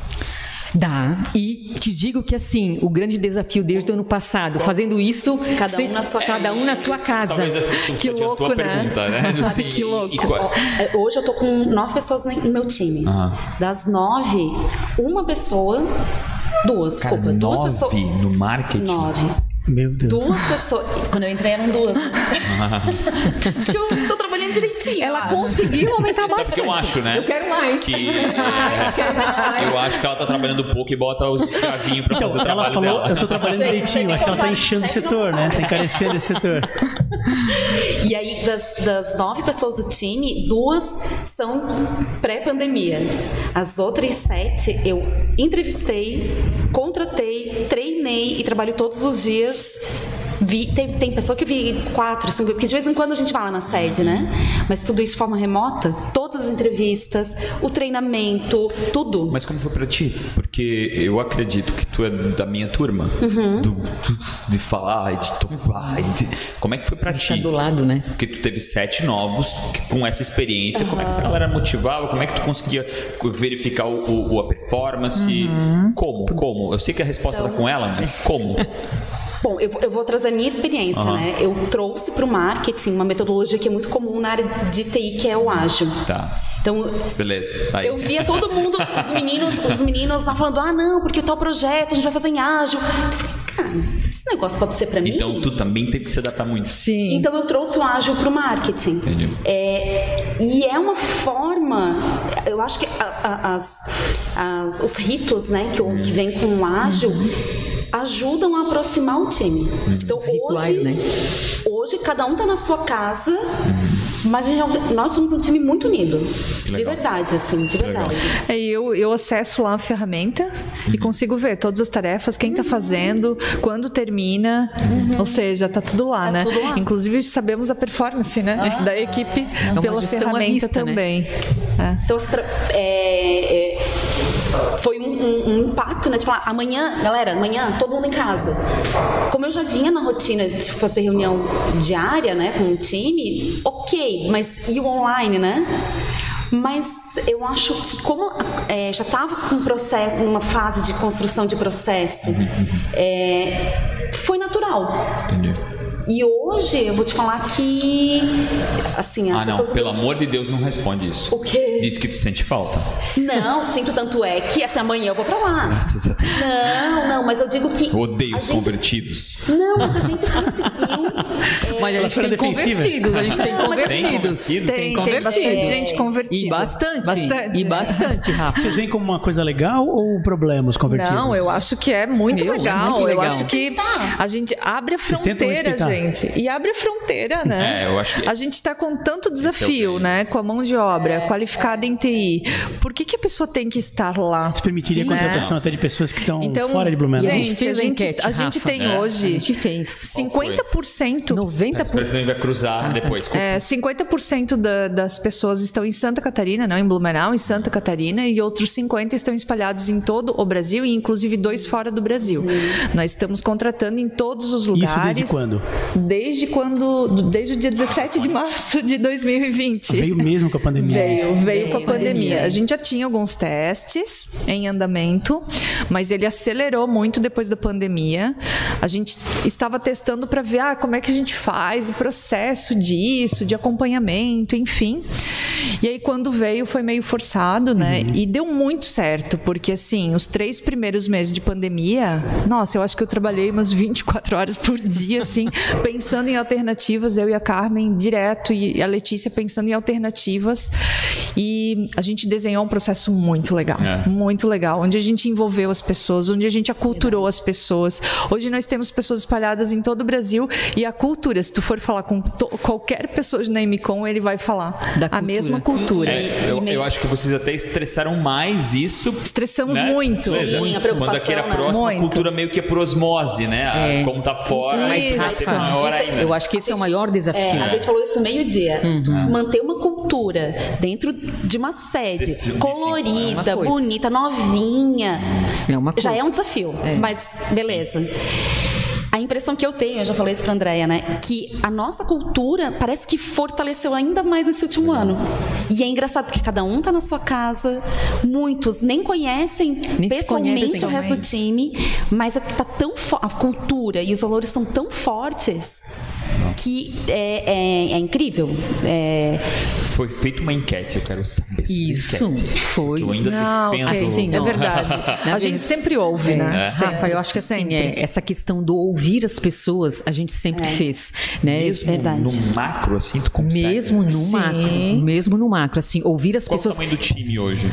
Dá. E te digo que assim, o grande desafio desde o ano passado, fazendo isso, Cada um na sua cada um na sua casa. Tu Que louco, a né? pergunta, né? Sabe Assim, que louco. e qual- Ó, é, Hoje eu tô com nove pessoas no meu time. Aham. Das nove, uma pessoa. Duas, Cara, desculpa. Duas nove pessoas. no marketing. Nove. Meu Deus. Duas pessoas. Quando eu entrei eram duas. acho que eu tô trabalhando direitinho. Ela acho. conseguiu aumentar Sabe o bastante. que eu acho, né? Eu quero mais. Que, é, eu acho que ela tá trabalhando pouco e bota os escravinhos pra Então, fazer o ela trabalho falou, dela. eu tô trabalhando Gente, direitinho, acho que ela tá enchendo o setor, né? Tá encarecendo esse setor. E aí, das, das nove pessoas do time, duas são pré-pandemia. As outras sete eu entrevistei, contratei, treinei e trabalho todos os dias. Vi, tem, tem pessoa que vi quatro, cinco, porque de vez em quando a gente vai lá na sede, né? Mas tudo isso de forma remota, todas as entrevistas, o treinamento, tudo. Mas como foi pra ti? Porque eu acredito que tu é da minha turma. Uhum. Do, do- de falar, e de tocar. e de- Como é que foi pra Tá ti? do lado, né? Porque tu teve sete novos que- com essa experiência. Como é que essa galera motivava? Como é que tu conseguia verificar o, o- a performance? Uhum. Como? Como? Eu sei que a resposta tá com ela, mas como? Bom, eu, vou- eu vou trazer a minha experiência, né? Eu trouxe para o marketing uma metodologia que é muito comum na área de TI, que é o ágil. Tá. Então, Beleza. Aí. eu via todo mundo, os meninos, os meninos lá falando, ah, não, porque o tal projeto a gente vai fazer em ágil. Eu falei, cara, esse negócio pode ser para mim. Então tu também tem que se adaptar muito. Sim. Então eu trouxe o ágil para o marketing. Entendi. É, e é uma forma, eu acho que a- a- as, as- os ritos né, que, o- que vem com o ágil ajudam a aproximar o time. Então Os rituais, hoje, né? hoje cada um está na sua casa, mas nós somos um time muito unido. De verdade, assim, de verdade. É, eu, eu acesso lá a ferramenta e consigo ver todas as tarefas, quem está fazendo, quando termina. Ou seja, tá tudo lá, Tá né? tudo lá. Inclusive sabemos a performance né? da equipe uma pela ferramenta vista, né? também. É. Então, é, é, foi um, um- um impacto, né? De falar, amanhã, galera, amanhã, todo mundo em casa. Como eu já vinha na rotina de fazer reunião diária, né, com o time, ok, mas e o online, né? Mas eu acho que como é, já estava com um processo, numa fase de construção de processo, é, foi natural. Entendi. E hoje eu vou te falar que assim as Ah, não, pessoas pelo amor de Deus, não responde isso. O quê? Diz que tu sente falta. Não, sinto tanto é que essa amanhã eu vou pra lá. Graças a Deus. Não, não, mas eu digo que. Eu odeio os gente- convertidos. Não, mas a gente conseguiu. Mas a gente tem defensiva. convertidos, a gente tem Não, gente- convertidos. Tem Tem, convertidos. bastante gente convertida. E bastante. Bastante. E bastante, Rafa. Vocês veem como uma coisa legal ou problema os convertidos? Não, eu acho que é muito Meu, é legal. muito Eu legal. acho que a gente abre a fronteira, explicar. Gente. E abre a fronteira, né? É, eu acho que- A gente está com tanto é desafio, ganho. né? Com a mão de obra qualificada em TI. Por que, que a pessoa tem que estar lá? Isso permitiria Sim, a contratação né? até de pessoas que estão Então, fora de Blumenau. gente, a gente, enquete, a gente tem É. hoje A gente fez. 50%. 90%. Parece que a gente vai cruzar depois. É, 50% da- das pessoas estão em Santa Catarina, não em Blumenau, em Santa Catarina, e outros 50% estão espalhados em todo o Brasil, e inclusive dois fora do Brasil. Nós estamos contratando em todos os lugares. Isso desde quando? Desde quando? Desde o dia 17 de março de 2020. Veio mesmo com a pandemia. Veio, veio com a Veio, pandemia. veio. A gente já tinha alguns testes em andamento, mas ele acelerou muito depois da pandemia. A gente estava testando para ver ah, como é que a gente faz o processo disso, de acompanhamento, enfim. E aí quando veio foi meio forçado, né? E deu muito certo, porque assim, os três primeiros meses de pandemia, nossa, eu acho que eu trabalhei umas 24 horas por dia, assim, pensando em alternativas, eu e a Carmen direto, e a Letícia pensando em alternativas. E a gente desenhou um processo muito legal, É. muito legal, onde a gente envolveu as pessoas, onde a gente aculturou as pessoas. Hoje nós temos pessoas espalhadas em todo o Brasil e a cultura, se tu for falar com qualquer pessoa de Namecom, ele vai falar Da a cultura. mesma cultura. É, eu, eu acho que vocês até estressaram mais isso. Estressamos né? muito. Sim, a preocupação, Quando aqui era né? próximo, a cultura meio que é por osmose, né? A- É. Como tá fora, Mas, isso maior isso- ainda. Eu acho que esse é o maior desafio. É, a gente falou isso meio-dia. Uhum. Manter uma cultura dentro de uma sede Desse- É colorida, uma coisa. bonita, novinha. É uma Já é um desafio, É. mas beleza. A impressão que eu tenho, eu já falei isso pra Andréia, né? Que a nossa cultura parece que fortaleceu ainda mais nesse último ano. E é engraçado porque cada um tá na sua casa, muitos nem conhecem Nem pessoalmente conhecem. o resto do time, mas é- tá tão a cultura e os valores são tão fortes que é, é- é incrível. É, Foi feita uma enquete, eu quero saber Isso, enquete. foi. Eu ainda Não, defendo. ok, Assim, é verdade. Na A gente sempre ouve, né? É. Rafa, eu acho que assim, Sempre. é, essa questão do ouvir as pessoas, a gente sempre fez, né? Mesmo Verdade. no macro, assim, tu consegue. Mesmo no Sim. macro, mesmo no macro, assim, ouvir as Qual o pessoas. tamanho do time hoje?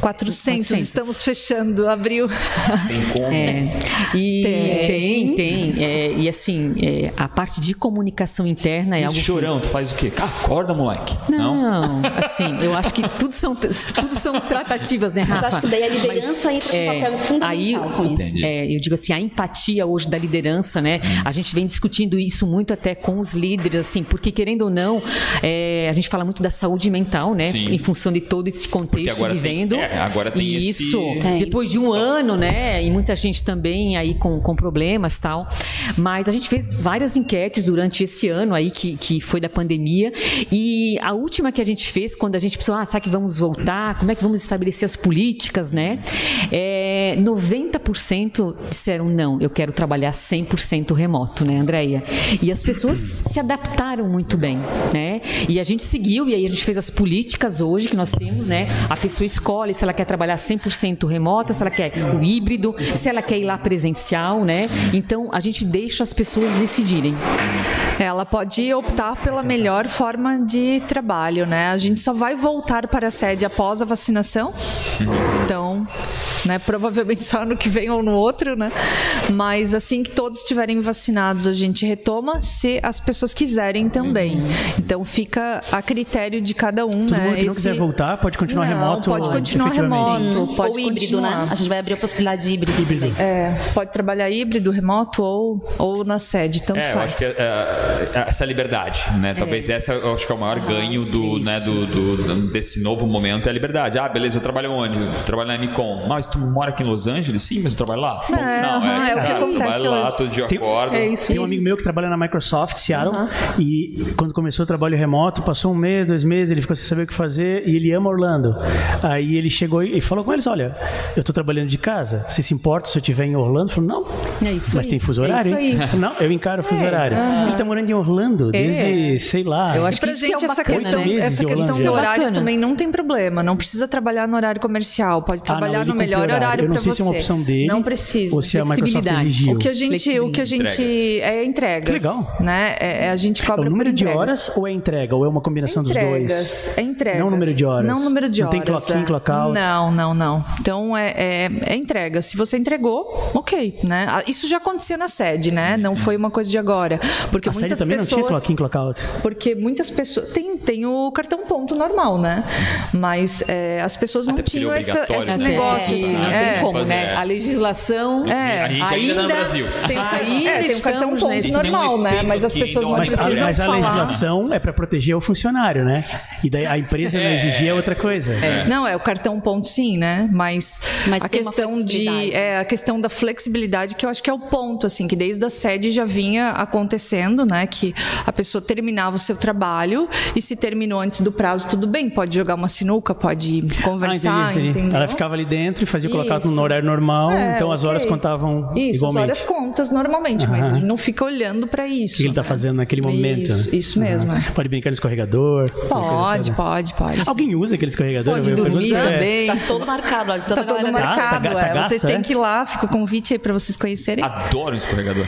400, 400. estamos fechando, abril. Tem como? É, e Tem. tem, tem. é, e assim, é, a parte de comunicação interna é E algo. esse que- chorão, tu faz o quê? Acorda, moleque. Não, assim, eu acho que tudo são, tudo são tratativas, né, mas Rafa? acho que daí a liderança entra com um é, papel fundamental aí, com isso. Entendi. É, eu digo assim, a empatia hoje da liderança, né? A gente vem discutindo isso muito até com os líderes, assim, porque querendo ou não, é, a gente fala muito da saúde mental, né? Sim. Em função de todo esse contexto agora tem- vivendo. é, agora tem e esse- isso, Tem. depois de um ano, né? E muita gente também aí com, com problemas tal. Mas a gente fez várias enquetes durante esse esse ano aí que, que foi da pandemia. E a última que a gente fez, quando a gente pensou, ah, será que vamos voltar? Como é que vamos estabelecer as políticas, né? É, 90% disseram não, eu quero trabalhar 100% remoto, né, Andréia? E as pessoas se adaptaram muito bem, né? E a gente seguiu, e aí a gente fez as políticas hoje que nós temos, né? A pessoa escolhe se ela quer trabalhar 100% remota, se ela quer o híbrido, se ela quer ir lá presencial, né? Então a gente deixa as pessoas decidirem. Ela pode optar pela melhor forma de trabalho, né? A gente só vai voltar para a sede após a vacinação. Então, né, provavelmente só no que vem ou no outro, né? Mas assim que todos estiverem vacinados, a gente retoma se as pessoas quiserem também. Então fica a critério de cada um, Todo né? mundo que não quiser voltar pode continuar Não, remoto. pode continuar remoto, pode Ou híbrido, continuar. né? A gente vai abrir a possibilidade de híbrido. Híbrido. É, pode trabalhar híbrido, remoto ou, ou na sede, tanto É, eu faz. acho que é, é, essa liberdade, né? Talvez essa eu acho que é o maior ganho do, né, do, do- desse novo momento é a liberdade. Ah, beleza, eu trabalho onde? Eu trabalho na Micom. Mas tu mora aqui em Los Angeles? Sim, mas eu trabalho lá? Ponto final. aham, é o que cara, eu acontece trabalho lá, todo dia eu Tem- acordo. É isso. Tem um amigo meu que trabalha na Microsoft, Seattle, e quando começou o trabalho remoto, passou um mês, dois meses, ele ficou sem saber o que fazer e ele ama Orlando. Aí ele chegou e falou com eles: Olha, eu estou trabalhando de casa, você se importa se eu estiver em Orlando? Falou: Não, É isso mas aí. tem fuso É horário? isso hein?" aí. Não, eu encaro o fuso horário. Ele está morando em Orlando desde, sei lá. Eu acho que Pra que é gente, o essa bacana, questão, né? essa questão do horário também não tem problema. Não precisa trabalhar no horário comercial. Pode Ah, não, trabalhar ele no cumpre melhor horário. horário Eu não para sei você. se é uma opção dele Não precisa. ou se a Microsoft exigiu. O que a gente, o que a gente Entregas. é entregas, Que legal. né? É, é a gente É cobra o número por de horas ou é entrega? Ou é uma combinação dos dois? Entregas, é entregas. Não o número de horas. Não o número de Não horas. tem clock in, é. clock out? Não, não, não. Então é, é, é entrega. Se você entregou, ok, né? Ah, Isso já aconteceu na sede, né? Não foi uma coisa de agora, porque A muitas também não pessoas tinha clock in, clock out. porque muitas pessoas tem, tem o cartão ponto normal, né? Mas é, as pessoas não Até é tinham essa, esse né? negócio É, assim. não é. tem como, Fazer. né? A legislação. É. A gente ainda, tá no Brasil. Tem, Ainda é, tem o cartão ponto nesse- tem um normal, né? Mas as pessoas não Mas, a, precisam mas a falar. legislação é para proteger o funcionário, né? E daí a empresa não É. exigir é outra coisa. Não, é o cartão ponto sim, né? Mas, Mas a questão de é a questão da flexibilidade que eu acho que é o ponto assim, que desde a sede já vinha acontecendo, né, que a pessoa terminava o seu trabalho e se terminou antes do prazo, tudo bem, pode jogar uma sinuca, pode Ah, conversar, entendi, entendi. entendeu? Ela ficava ali dentro e fazia colocar no horário normal, É, então as horas contavam Isso, igualmente. as horas contas normalmente, mas a gente não fica olhando para isso. O que ele está né? fazendo naquele momento. Isso, né? isso mesmo. É. Pode brincar no escorregador. Pode, pode, pode. Alguém usa aquele escorregador? Pode dormir é, também. Tá todo marcado, ó, tanta Tá todo Tá, marcado, tá, tá é. gasto, Vocês têm é? que ir lá, fica o convite aí para vocês conhecerem. Adoro escorregador.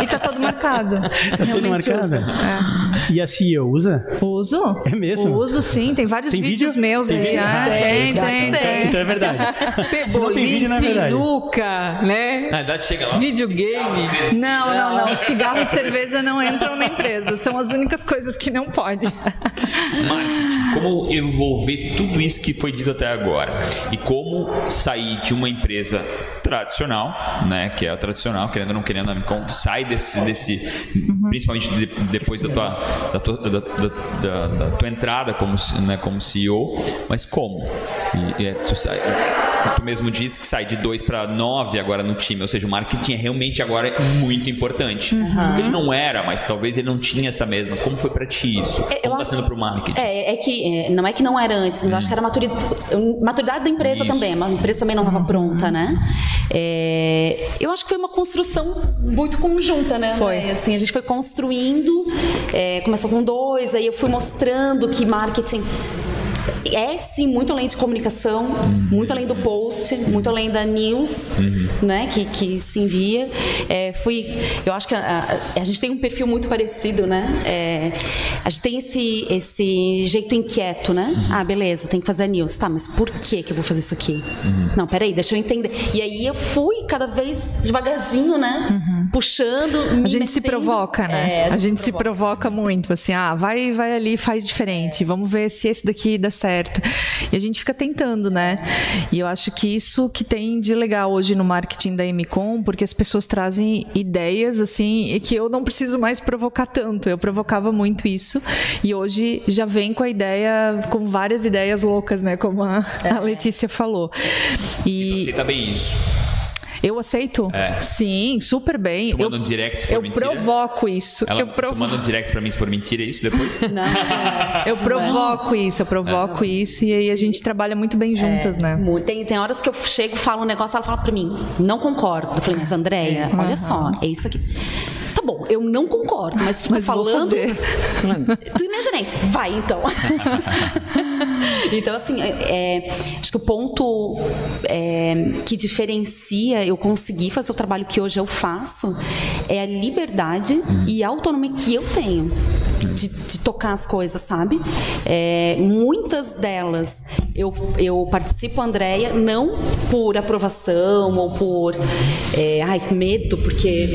E, e tá todo marcado. Tá tudo Realmente marcado? É. E a CEO usa? Uso? É mesmo? Uso, sim. Tem vários Tem vídeos vídeo? meus Tem aí. vídeo? Ah, Ah, tem, tem, tem. Então é verdade. Se não tem vídeo, não é verdade. sinuca, né? Na verdade, chega lá. Videogame. Não, não, não. Cigarro e cerveja não entram na empresa. São as únicas coisas que não pode. Marketing, como envolver tudo isso que foi dito até agora e como sair de uma empresa tradicional, né, que é a tradicional, querendo ou não querendo, sai desse, desse principalmente de- depois da tua, da, tua, da, da- da- tua entrada como, né, como CEO, mas como? E, e é, tu, sai, tu mesmo disse que sai de 2 para 9 agora no time, ou seja, o marketing é realmente agora muito importante. Porque ele não era, mas talvez ele não tinha essa mesma. Como foi para ti isso? É, Como está acho- sendo para o marketing? É, é que é, não é que não era antes, eu acho que era maturi- maturidade da empresa Isso. também. A empresa também não estava pronta, né? É, eu acho que foi uma construção muito conjunta, né? Foi. Assim, a gente foi construindo, é, começou com dois, aí eu fui mostrando que marketing é sim muito além de comunicação, muito além do post, muito além da news, né, que, que se envia. É, fui, eu acho que a, a- a gente tem um perfil muito parecido, né? É, a gente tem esse esse jeito inquieto, né? Ah, beleza, tem que fazer a news, tá? Mas por que que eu vou fazer isso aqui? Não, peraí, deixa eu entender. E aí eu fui cada vez devagarzinho, né? Puxando. me A gente se provoca, né? É, a, gente se provoca muito, assim, ah, vai, vai ali, faz diferente, vamos ver se esse daqui dá certo. E a gente fica tentando, né? E eu acho que isso que tem de legal hoje no marketing da Emicom, porque as pessoas trazem ideias, assim, e que eu não preciso mais provocar tanto. Eu provocava muito isso, e hoje já vem com a ideia, com várias ideias loucas, né? Como a, a Letícia falou. E Aceita bem isso. Eu aceito? É. Sim, super bem. Tu manda eu, um direct se for eu mentira? provoco isso. Ela, eu tu provoco. manda um direct pra mim se for mentira, é isso depois? Não, é, Eu provoco isso, eu provoco isso e aí a gente trabalha muito bem juntas, né? Muito. Tem, tem horas que eu chego, falo um negócio, ela fala pra mim, não concordo. Eu falei, mas Andréia, olha só, é isso aqui. Tá bom, eu não concordo, mas tu tá Mas falando. fazer. Tu imaginante, vai então. então, assim, é, é, acho que o ponto é, que diferencia eu conseguir fazer o trabalho que hoje eu faço é a liberdade e a autonomia que eu tenho de, de tocar as coisas, sabe? É, muitas delas eu, eu participo, Andréia, não por aprovação ou por é, ai, medo, porque.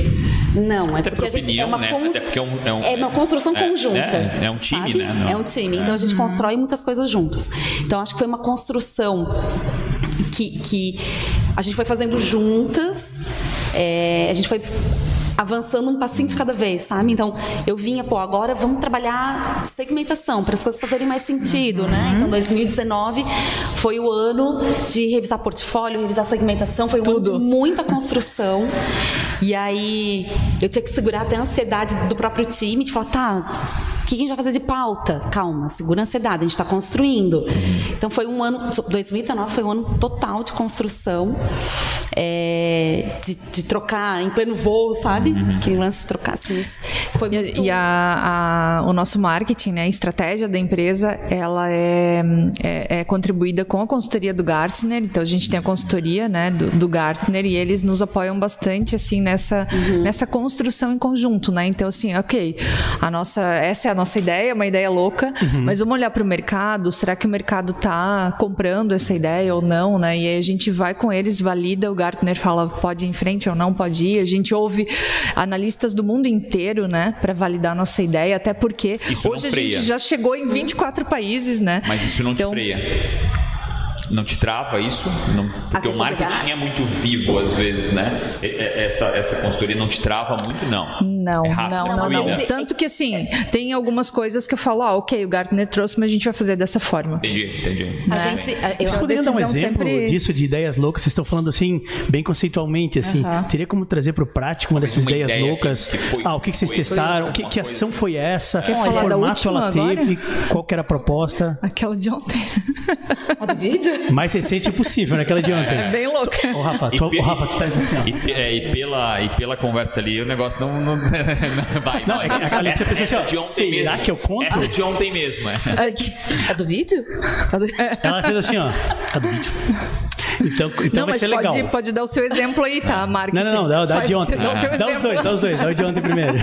Não, é porque por a gente opinião, é uma né? cons- Até porque é um- é um- é uma construção é, conjunta. é, é um time, sabe? né? Não- É um time. Então a gente constrói muitas coisas juntos. Então acho que foi uma construção que, que a gente foi fazendo juntas. é, a gente foi avançando um passinho de cada vez, sabe? Então, eu vinha, pô, agora vamos trabalhar segmentação para as coisas fazerem mais sentido, né? Então, 2019 foi o ano de revisar portfólio, revisar segmentação, foi um ano de muita construção. E aí, eu tinha que segurar até a ansiedade do próprio time, de falar, tá, o que a gente vai fazer de pauta? Calma, segura a ansiedade, a gente está construindo. Então foi um ano, 2019 foi um ano total de construção, é, de, de trocar em pleno voo, sabe? Que lance de trocar assim. Foi E, muito... e a- a- o nosso marketing, né, a estratégia da empresa, ela é, é, é contribuída com a consultoria do Gartner. Então a gente tem a consultoria, né, do, do Gartner e eles nos apoiam bastante assim nessa nessa construção em conjunto, né? Então assim, ok, a nossa essa é a nossa ideia, uma ideia louca, mas vamos olhar para o mercado. Será que o mercado está comprando essa ideia ou não, né? E aí a gente vai com eles, valida. O Gartner fala pode ir em frente ou não pode ir. A gente ouve analistas do mundo inteiro, né, para validar a nossa ideia, até porque Isso hoje a gente já chegou em 24 países, né? Mas isso não Então, te freia. Não te trava isso? Não- porque o marketing é muito vivo às vezes, né? Essa, essa consultoria não te trava muito, não. Não, É não, é não, não. Tanto que assim, tem algumas coisas que eu falo, ah, ok, o Gartner trouxe, mas a gente vai fazer dessa forma. Entendi, entendi. A né? gente, eu, Vocês poderiam dar um exemplo sempre- disso de ideias loucas? Vocês estão falando assim, bem conceitualmente, assim. Teria como trazer para o prático uma dessas uma ideias ideia loucas? que- que foi- ah, o que, que vocês foi- testaram? foi Que, que ação foi essa? Quer que falar formato ela agora? teve? Qual que era a proposta? Aquela de ontem. a do vídeo? Mais recente possível, naquela de ontem. É bem louca. Ô, Rafa, E tu, ô, Rafa, tu tá dizendo assim, ó. E, é, e pela, e pela conversa ali, o negócio não, não vai. Não, vai. é que a Letícia essa, pensou assim, essa ó, de ontem será mesmo. que eu conto? Essa de ontem mesmo, é. A do vídeo? A do- Ela fez assim, ó. A do vídeo. Então, então não, vai mas ser pode, legal. pode dar o seu exemplo aí, tá? Marketing. Não, não, não, dá, dá Faz- de ontem. Dá teu Dá os dois, dá os dois. Dá o de ontem primeiro.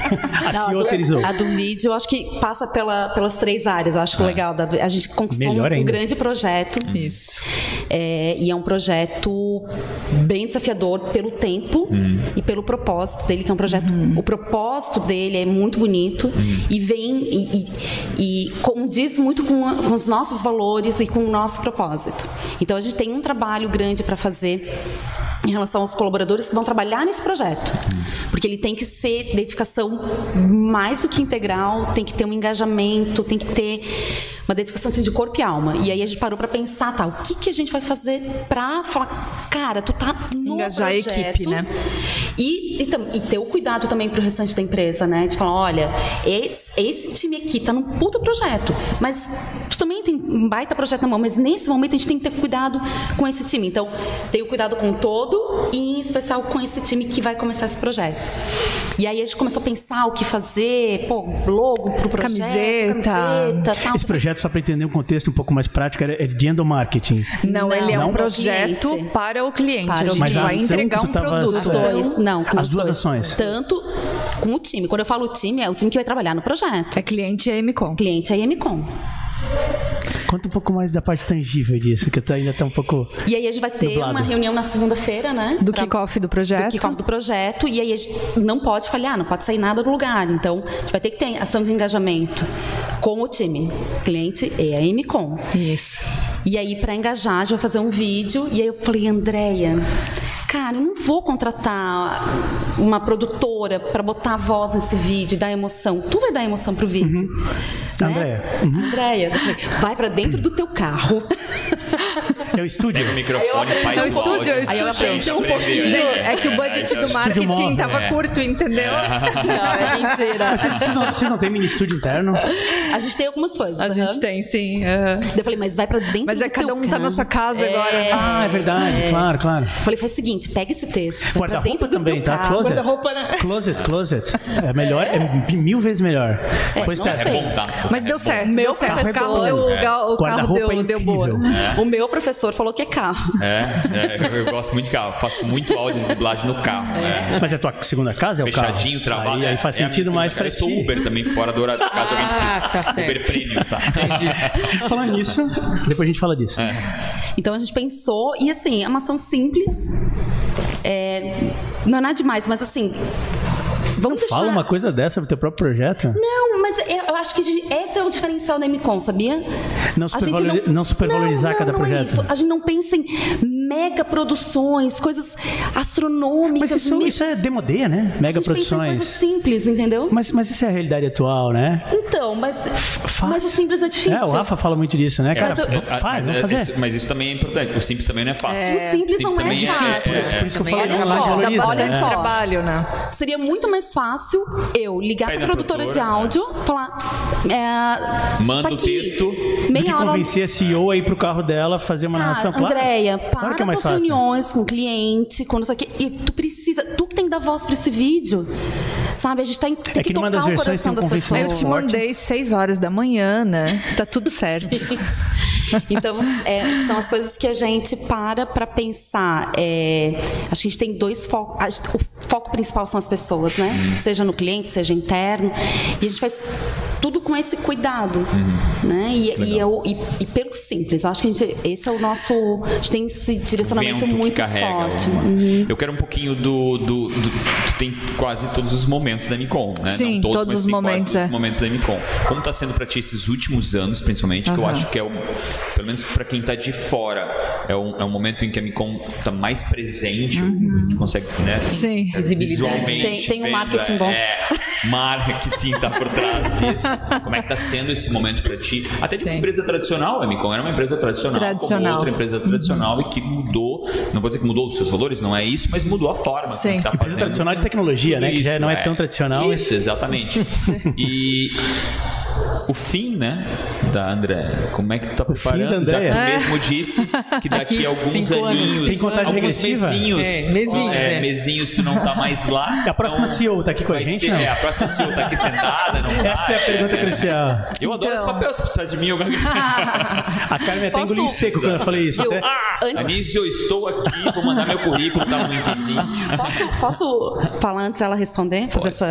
A Não, CEO a do- autorizou. A do vídeo, eu acho que passa pela, pelas três áreas. Eu acho que o legal. Da, a gente conquistou um, um grande projeto. Isso. É, e é um projeto bem desafiador pelo tempo e pelo propósito dele, que é um projeto. O propósito dele é muito bonito e vem e, e, e condiz muito com, a- com os nossos valores e com o nosso propósito. Então a gente tem um trabalho grande para fazer em relação aos colaboradores que vão trabalhar nesse projeto. Porque ele tem que ser dedicação mais do que integral, tem que ter um engajamento, tem que ter uma dedicação assim, de corpo e alma. E aí a gente parou para pensar, tá, o que, que a gente vai fazer para falar, cara, tu tá no Engajar a projeto, equipe, né? E, e, e ter o cuidado também pro restante da empresa, né? De falar, olha, esse, esse time aqui tá num puta projeto, mas tu também tem um baita projeto na mão, mas nesse momento a gente tem que ter cuidado com esse time. Então, tenho cuidado com o todo e em especial com esse time que vai começar esse projeto. E aí a gente começou a pensar o que fazer, pô, logo pro projeto, Camiseta. camiseta tal. Esse projeto, só para entender um contexto um pouco mais prático, era- é de endomarketing. Não, Não, ele é não um pro projeto cliente. para o cliente. Para a gente Mas a vai entregar um tava- produto. Os dois, não. com As duas dois. ações. Tanto com o time. Quando eu falo time, é o time que vai trabalhar no projeto. É cliente e MCOM. Cliente é a IMCOM. Conta um pouco mais da parte tangível disso, que tu ainda tá um pouco. E aí a gente vai ter Nublado. uma reunião na segunda-feira, né? Do Pra- kickoff do do projeto. kickoff do projeto. E aí a gente não pode falhar, não pode sair nada do lugar. Então, a gente vai ter que ter ação de engajamento com o time. Cliente e a IMCOM. Isso. E aí, para engajar, a gente vai fazer um vídeo. E aí eu falei, Andréia, cara, eu não vou contratar uma produtora para botar a voz nesse vídeo e dar emoção. Tu vai dar emoção pro vídeo. Andréia. Uhum. Andréia, vai pra dentro do teu carro. É o estúdio. Pega o microfone, faz É o estúdio, é Aí eu estúdio. aprendi um pouquinho. Gente, é que o budget do marketing móvel. tava É. curto, entendeu? Não, é mentira. Mas vocês, vocês não, vocês não têm mini estúdio interno? A gente tem algumas coisas. A gente aham. tem, sim. Daí Eu falei, mas vai pra dentro Mas do é cada um tá carro. na sua casa É. agora. Ah, é verdade, claro, claro. Falei, faz o seguinte, pega esse texto. Guarda-roupa também, tá? carro. Closet. Guarda-roupa, né? Closet, closet. É melhor, é mil vezes melhor. pois não testa. sei. É tá? Mas É deu bom. certo, Meu deu certo. O professor- carro deu, o carro deu, é deu boa. O meu professor falou que é carro. É, é, eu gosto muito de carro. Faço muito áudio de dublagem no carro. né? Mas é a tua segunda casa? É o carro? Fechadinho, trabalho. Aí, aí é- faz é sentido mais pra Eu sou. Uber também, fora do horário, caso alguém precise. Ah, tá certo. Uber Premium, tá? Falando nisso, depois a gente fala disso. Então a gente pensou, e assim, é uma ação simples. é, não é nada demais, mas assim. Vamos deixar. Fala uma coisa dessa pro teu próprio projeto. Não, acho que esse é o diferencial da MCOM, sabia? Não A gente supervalori- não supervalorizar não, cada não, não projeto. É isso. A gente não pensa em mega produções, coisas astronômicas. Mas isso, me- isso é demodê, né? Mega a em coisas produções. simples, entendeu? Mas, mas isso é a realidade atual, né? Então, mas, mas o simples é difícil. É, o Rafa fala muito disso, né? Cara, Mas eu- Ah, faz, mas, vamos é- fazer. isso- mas isso também é importante. O simples também não é fácil. O simples não é também fácil. É, é, Por isso que eu falei olha a só, valoriza. Bastante né? só. trabalho, né? Seria muito mais fácil eu ligar para na produtora de áudio, falar. É, Manda tá o texto. Do que Meia hora. convencer a CEO a ir pro carro dela fazer uma narração. Cara, Claro. Andréia, Claro para que é mais tuas fácil. reuniões com o cliente, com não sei o quê. E tu precisa, tu que tem que dar voz para esse vídeo. Sabe? A gente tem, tem É que que tocar das o coração um das convencimento Eu pessoas. te mandei 6 horas da manhã, né? Tá tudo certo. Então, é, são as coisas que a gente para para pensar. É, acho que a gente tem dois focos. O foco principal são as pessoas, né? Uhum. Seja no cliente, seja interno. E a gente faz tudo com esse cuidado, Uhum. né? E, e, eu- e- e pelo simples. Eu acho que a gente, esse é o nosso. A gente tem esse direcionamento vento que muito carrega. forte. Uhum. Eu quero um pouquinho do, do, do- Tu tem quase todos os momentos da Micom, né? Sim, Não todos, todos mas os tem quase momentos, todos é. os momentos da Micom. Como está sendo para ti esses últimos anos, principalmente, que eu acho que é o. Pelo menos para quem está de fora, é um, é um momento em que a Micom está mais presente, a gente consegue, né? Sim. é, Visibilidade. Visualmente. Tem- tem um vendo, marketing bom. É, marketing tá por trás disso. Como é que tá sendo esse momento para ti? Até de uma empresa tradicional, a Micom era uma empresa tradicional, Tradicional. como outra empresa tradicional e que mudou, não vou dizer que mudou os seus valores, não é isso, mas mudou a forma Sim. que está Empresa fazendo. tradicional de tecnologia, né? Que já Isso, não é, tão tradicional. Isso, exatamente. e o fim, né, da André, como é que tu tá fim preparando? Já tu mesmo disse que daqui a alguns aninhos, Sem contagem alguns regressiva? mesinhos, É, mesinhos, é, é. mesinhos tu não tá mais lá. A próxima então CEO tá aqui com a vai gente, ser- não? É, a próxima CEO tá aqui sentada, não Essa tá, é a pergunta crucial. Eu adoro esse Então. papel, se precisar de mim, eu A Carmen até engoliu em seco quando eu falei isso. Eu- Até... Antes- Anísio, eu estou aqui, vou mandar meu currículo, tá no LinkedIn. Posso, posso falar antes dela responder? Fazer essa.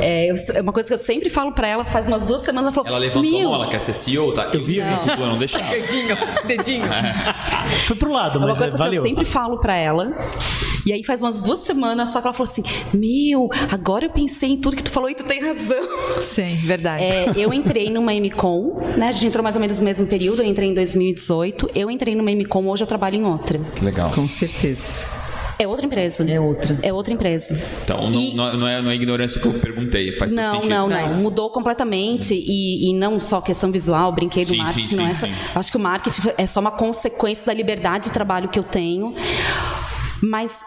É, eu- é uma coisa que eu sempre falo pra ela, faz umas duas semanas ela falou. Ela levantou a "Mil, mão, ela quer ser CEO, tá? Eu vi, eu vi. se tu não deixar. Dedinho, dedinho. Foi pro lado, É uma mas coisa que valeu. eu sempre falo pra ela. E aí faz umas duas semanas só que ela falou assim: Meu, agora eu pensei em tudo que tu falou e tu tem razão. Sim, verdade. É, eu entrei numa MCOM, né? A gente entrou mais ou menos no mesmo período, eu entrei em 2018. Eu entrei numa MCOM, hoje eu trabalho em outra. Que legal. Com certeza. É outra empresa. É outra. É outra empresa. Então, não, E- não, é- não é, não é ignorância que eu perguntei, faz Não, sentido. não, não. Mas- Mudou completamente. E, e não só questão visual, brinquei do Sim, marketing, sim, não é sim, só. sim. Acho que o marketing é só uma consequência da liberdade de trabalho que eu tenho. Mas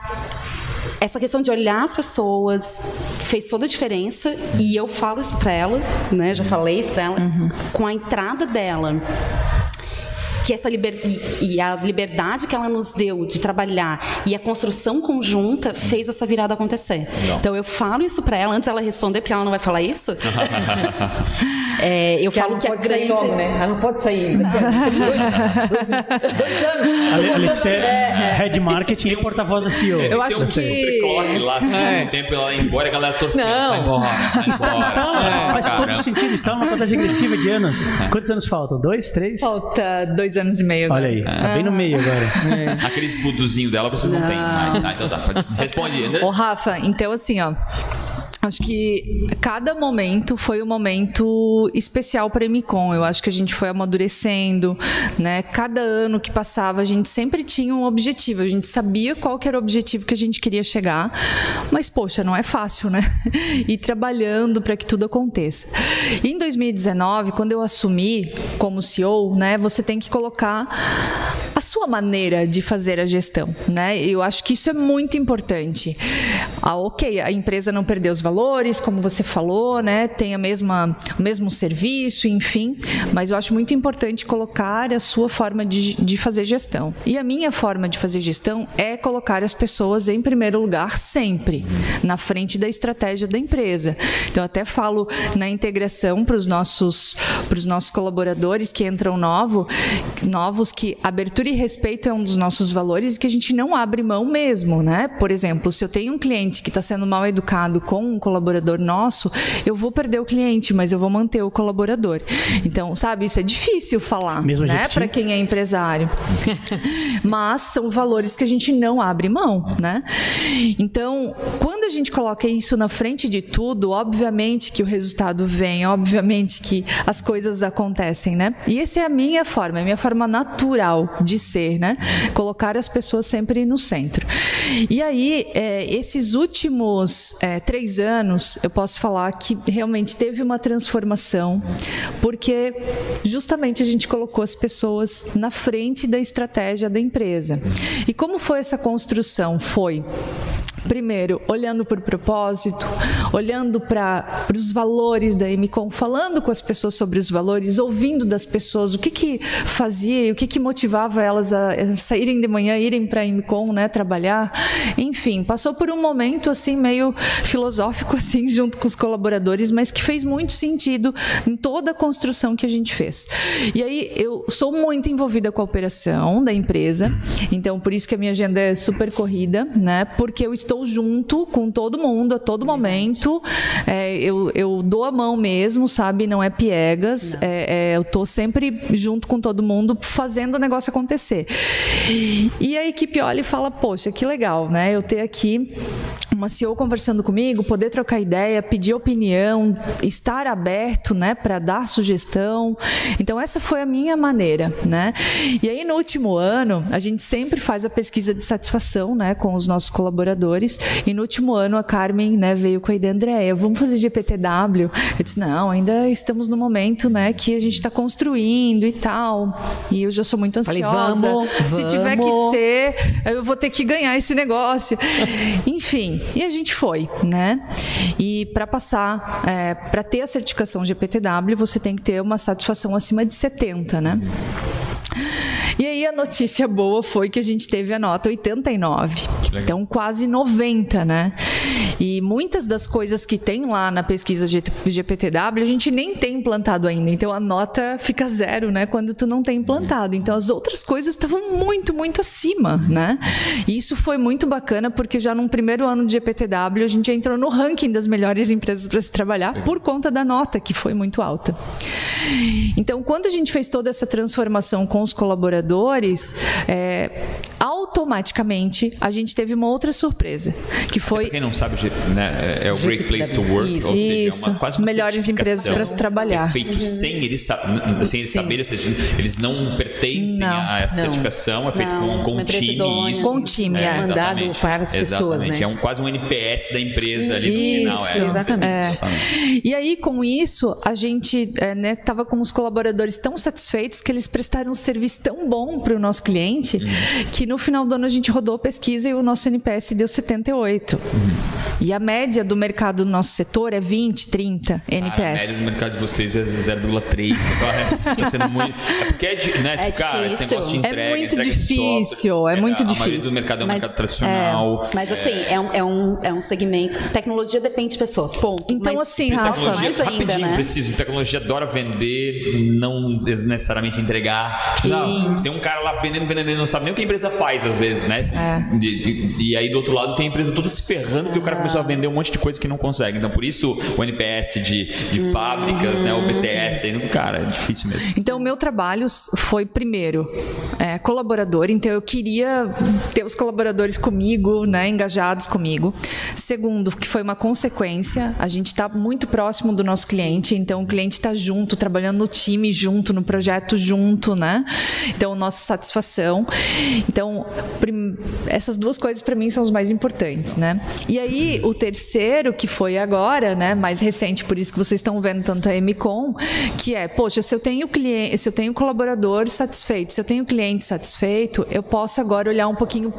essa questão de olhar as pessoas fez toda a diferença. E eu falo isso pra ela, né? Já falei isso pra ela. Com a entrada dela que essa liber... e a liberdade que ela nos deu de trabalhar e a construção conjunta fez essa virada acontecer. Então eu falo isso para ela antes dela responder, porque ela não vai falar isso. É, eu falo que a grande né? Ela não pode sair. Dois, dois, dois anos. É head marketing e porta-voz da CEO. Eu acho Tem um que- super clock lá, assim, É. um tempo ela ia embora e a galera torcendo. Não. Vai embora, vai embora. Instala, É, faz todo caramba. sentido. Instala uma contagem regressiva de anos. Quantos anos faltam? Dois, três? Falta dois anos e meio agora. Olha aí, tá bem no meio agora. Aqueles buduzinhos dela vocês não, têm mais. Ah, então tá. Pode... Responde, André. Ô, Rafa, então assim, ó. Acho que cada momento foi um momento especial para a Emicom. Eu acho que a gente foi amadurecendo, né? Cada ano que passava, a gente sempre tinha um objetivo. A gente sabia qual era o objetivo que a gente queria chegar, mas poxa, não é fácil, né? Ir trabalhando para que tudo aconteça. E em 2019, quando eu assumi como CEO, né, você tem que colocar a sua maneira de fazer a gestão, né? Eu acho que isso é muito importante. Ah, ok, a empresa não perdeu os valores, como você falou, né? Tem a mesma, o mesmo serviço, enfim. Mas eu acho muito importante colocar a sua forma de, de fazer gestão. E a minha forma de fazer gestão é colocar as pessoas em primeiro lugar sempre, na frente da estratégia da empresa. Então, eu até falo na integração para os nossos, nossos colaboradores que entram novo, novos que abertura e respeito é um dos nossos valores que a gente não abre mão mesmo, né? Por exemplo, se eu tenho um cliente que está sendo mal educado com um colaborador nosso, eu vou perder o cliente, mas eu vou manter o colaborador. Então, sabe, isso é difícil falar, mesmo né? Para quem é empresário. mas são valores que a gente não abre mão, né? Então, quando a gente coloca isso na frente de tudo, obviamente que o resultado vem, obviamente que as coisas acontecem, né? E essa é a minha forma, é a minha forma natural de ser, né? Colocar as pessoas sempre no centro. E aí, é, esses últimos é, três anos, eu posso falar que realmente teve uma transformação, porque justamente a gente colocou as pessoas na frente da estratégia da empresa. E como foi essa construção? Foi primeiro, olhando por propósito, olhando para os valores da MCOM, falando com as pessoas sobre os valores, ouvindo das pessoas o que, que fazia e o que, que motivava elas a saírem de manhã, irem para a MCOM, né, trabalhar. Enfim, passou por um momento assim meio filosófico assim junto com os colaboradores, mas que fez muito sentido em toda a construção que a gente fez. E aí eu sou muito envolvida com a operação da empresa, então por isso que a minha agenda é super corrida, né? Porque eu estou estou junto com todo mundo a todo momento. É, eu, eu dou a mão mesmo, sabe? Não é piegas. É, é, eu estou sempre junto com todo mundo fazendo o negócio acontecer. E a equipe olha e fala: Poxa, que legal, né? Eu ter aqui uma CEO conversando comigo, poder trocar ideia, pedir opinião, estar aberto, né, para dar sugestão. Então essa foi a minha maneira, né? E aí no último ano a gente sempre faz a pesquisa de satisfação, né, com os nossos colaboradores. E no último ano a Carmen, né, veio com a ideia, Andréia, vamos fazer GPTW? Eu disse não, ainda estamos no momento, né, que a gente está construindo e tal. E eu já sou muito ansiosa. Falei, vamos, Se vamos. tiver que ser, eu vou ter que ganhar esse negócio. Enfim, e a gente foi, né? E para passar, é, para ter a certificação GPTW, você tem que ter uma satisfação acima de 70, né? E aí a notícia boa foi que a gente teve a nota 89. Então quase 90, né? E muitas das coisas que tem lá na pesquisa GPTW, a gente nem tem implantado ainda. Então a nota fica zero, né? Quando tu não tem implantado. Então as outras coisas estavam muito, muito acima, né? E isso foi muito bacana porque já num primeiro ano de GPTW a gente entrou no ranking das melhores empresas para se trabalhar por conta da nota que foi muito alta. Então quando a gente fez toda essa transformação com os colaboradores, é, automaticamente a gente teve uma outra surpresa, que foi... É, quem não sabe, né, é o Great Place to Work, isso, ou seja, é uma, quase uma melhores empresas para se trabalhar. É feito uhum. sem eles, sem eles saberem, ou seja, eles não pertencem não, a essa não. certificação, é feito não, com, com um time. Isso, com time, é, mandado para as pessoas, exatamente. né? É um, quase um NPS da empresa ali isso, no final. É, exatamente. É. E aí, com isso, a gente estava né, com os colaboradores tão satisfeitos que eles prestaram um serviço tão bom para o nosso cliente uhum. que no final do ano a gente rodou a pesquisa e o nosso NPS deu 78. Uhum. E a média do mercado do nosso setor é 20, 30 NPS. Ah, a média do mercado de vocês é 0,3. Está sendo muito. É porque é, de, né, é cara, esse negócio de entrega, É muito difícil, é muito a, difícil. A maioria do mercado é um mas, mercado tradicional. É, mas assim, é um, é, um, é um segmento. Tecnologia depende de pessoas, ponto. Então, mas, assim, Rafa, mais ainda, rapidinho, né? preciso. Tecnologia adora vender, não necessariamente entregar. Tipo, não, tem um cara lá vendendo, vendendo, não sabe nem o que a empresa faz às vezes, né? É. De- de- e aí do outro lado tem a empresa toda se ferrando porque o cara começou a vender um monte de coisa que não consegue. Então por isso o NPS de, de fábricas, né? O BTS, aí, cara, é difícil mesmo. Então, o meu trabalho foi, primeiro, é, colaborador. Então, eu queria ter os colaboradores comigo, né, engajados comigo. Segundo, que foi uma consequência, a gente está muito próximo do nosso cliente. Então, o cliente está junto, trabalhando no time junto, no projeto junto, né? Então, nossa satisfação. Então, essas duas coisas para mim são os mais importantes, né? E aí, o terceiro, que foi agora, né, mais recente, por isso que vocês estão vendo tanto a MCOM, que é, poxa, se eu tenho cliente, se eu tenho colaborador satisfeito, se eu tenho cliente satisfeito, eu posso agora olhar um pouquinho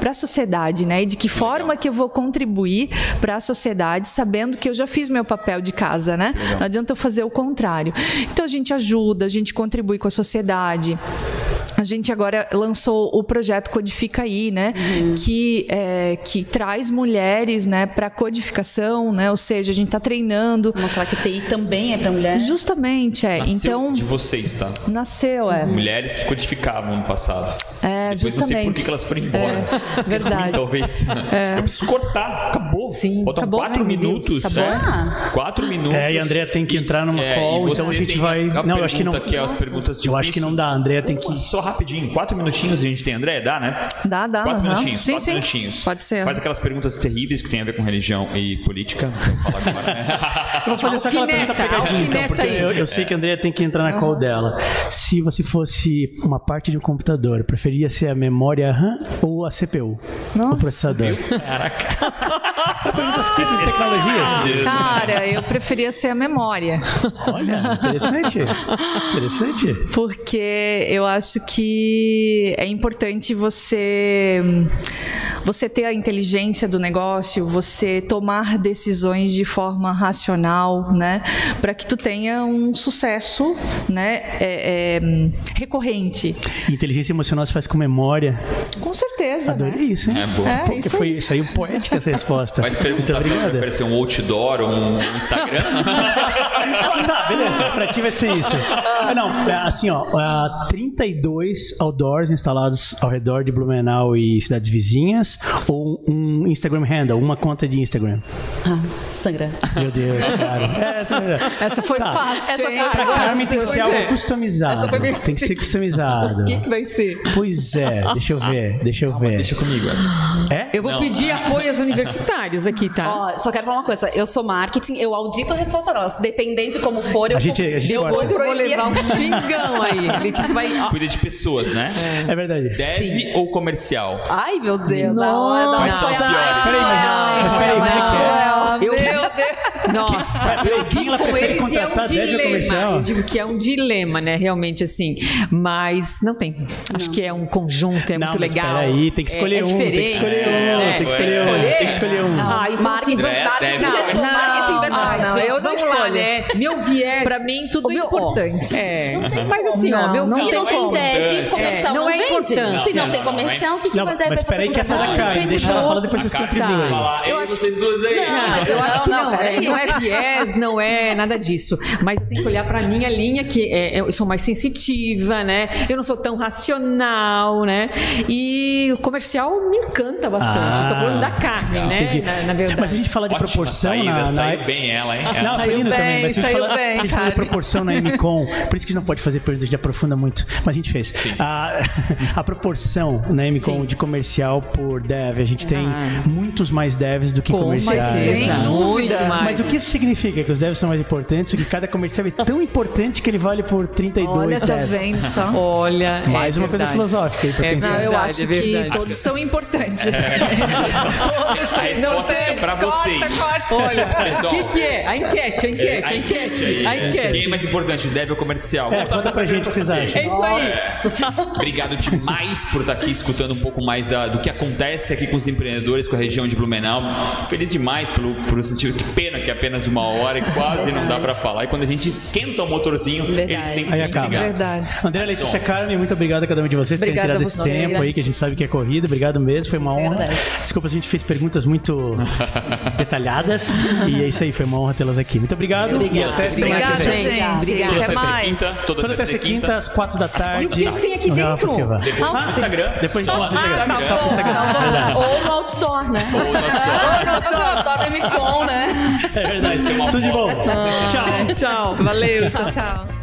para a sociedade, né? E de que forma que eu vou contribuir para a sociedade, sabendo que eu já fiz meu papel de casa, né? Não adianta eu fazer o contrário. Então a gente ajuda, a gente contribui com a sociedade. A gente agora lançou o projeto Codifica aí, né? Que, é, que traz mulheres né, para codificação, né? Ou seja, a gente está treinando. Mostrar que TI também é pra mulher. Justamente, é. Nasceu então, de vocês, tá? nasceu, é. Mulheres que codificavam no passado. É, Depois não sei por justamente. que que elas foram embora. É, verdade. ruim, talvez. Eu preciso cortar. Acabou. Sim. Faltam Acabou? quatro Ai, Deus. minutos. É. Quatro minutos. É, e a Andrea tem que entrar numa É, call, então a gente tem vai. a Não, eu acho que não. é as perguntas Eu acho que não dá, a Andrea tem que. Só rapidinho, quatro minutinhos a gente tem. André, dá, né? Dá, dá. Quatro minutinhos. Sim, quatro sim. minutinhos. Pode ser. Faz aquelas perguntas terríveis que tem a ver com religião e política. Agora, né? Eu vou fazer só aquela pergunta pegadinha, então, porque eu, eu sei que a Andrea tem que entrar na call dela. Se você fosse uma parte de um computador, preferia ser a memória RAM ou a CPU? O Nossa. processador? Caraca. Uma pergunta simples de tecnologias. Cara, eu preferia ser a memória. Olha, interessante. Interessante. Porque eu acho que é importante você você ter a inteligência do negócio, você tomar decisões de forma racional, né, para que tu tenha um sucesso, né, é, é, recorrente. Inteligência emocional se faz com memória. Com certeza, Adorei né? isso, hein? É bom. É, Porque isso foi, aí. saiu poética essa resposta. Mas perguntar Muito se aparecer um outdoor ou um Instagram. tá, beleza. Pra ti vai ser isso. Ah, Não, é, assim, ó, ah, 32 outdoors instalados ao redor de Blumenau e cidades vizinhas ou um Instagram handle, uma conta de Instagram? Ah, Instagram. Meu Deus, cara. É, essa, Essa foi Tá. fácil. Essa foi Pra fácil. Carmen tem que ser algo é. customizado. Essa foi bem- Tem que ser customizado. O que, que vai ser? Pois é, deixa eu ver, deixa eu ver. Deixa comigo essa. É? Eu vou Não. pedir apoio às universitárias aqui, tá? Ó, só quero falar uma coisa. Eu sou marketing, eu audito a resposta delas. Dependendo de como for, eu A gente- a gente eu vou levar um xingão aí. Letícia vai. ó, Cuida de pessoas, né? É verdade. Deve ou comercial? Ai, meu Deus. Nossa. Não, Quais são as piores? Peraí, mas- mas peraí, como é que é? Eu, meu Deus! Nossa, eu quem vi ela com eles e é um deve dilema. Eu digo que é um dilema, né? Realmente, assim. Mas não tem. Acho que é um conjunto, é Não, muito mas legal. peraí, tem que escolher é, é um, tem que escolher um, É, tem que escolher um, tem que escolher um. Ah, então, Marketing, assim, Deve- marketing, deve- inventou, marketing inventou. Ai, não, gente, eu não vamos lá, escolho. né? Meu viés. Pra mim, tudo meu, ó, importante. é. Mas assim, ó, Não, meu não não tem deve, importância. comercial É, não, não é vende. importância. Se não Não, tem não, comercial, o que, que Não, vai dar mas peraí que essa é da? Carmen, deixa ela falar depois vocês Karen contribuem. eu e vocês duas aí. Não, mas eu não, acho que não, não, peraí. é, não é viés, não é nada disso. Mas eu tenho que olhar para a minha linha, que é, eu sou mais sensitiva, né? Eu não sou tão racional, né? E o comercial me encanta bastante. eu tô falando da Carmen, né? Entendi. Na, na verdade. Mas a gente fala de Ótima proporção saída, na, na... saiu bem ela, hein? Não, Saiu bem, também, mas se a gente saiu fala, bem, se a gente fala de proporção na MCOM, por isso que a gente não pode fazer perguntas, a gente aprofunda muito, mas a gente fez. A, a proporção na MCOM Sim. de comercial por dev, a gente tem Ah. muitos mais devs do que Com comerciais. certeza, Sem dúvida. Muito mais. Mas o que isso significa? Que os devs são mais importantes, que cada comercial é tão importante que ele vale por 32 Olha, tá devs. vendo só? Olha, Mais é uma coisa verdade. filosófica aí pra É pensar. Não, eu acho é que todos são importantes. A resposta é pra vocês. Olha, Pessoal. o que, que é? A enquete, a enquete, a enquete, a enquete. Quem é mais importante, deve ou comercial? É, conta pra gente o que vocês acham. É isso aí. Obrigado demais por estar aqui escutando um pouco mais da- do que acontece aqui com os empreendedores, com a região de Blumenau. Feliz demais pelo por você tipo, que pena que é apenas uma hora e quase não dá pra falar. E quando a gente esquenta o motorzinho, Verdade. ele tem que Aí ser acaba. Verdade. André Letícia Carmen, muito obrigado a cada um de vocês por terem Obrigada tirado esse tempo aí, que a gente sabe que é corrida. Obrigado mesmo, foi uma honra. agradece. Desculpa se a gente fez perguntas muito detalhadas. E é isso aí, foi uma honra tê-las aqui. Muito obrigado e Obrigada. até semana que Obrigada, vem. gente. Obrigada. Até e mais. quinta, toda, Toda terça e quinta, às quatro da tarde. E o que que tem aqui dentro? Depois no Instagram. Depois a gente mostra no Ah, Instagram. Só. Instagram. Ou no outdoor, né? Ou no outdoor. Ou no outdoor, Dorme com, né? É verdade. Vai ser uma Tudo de bom. foto. Tchau. Tchau. Valeu. Tchau, tchau.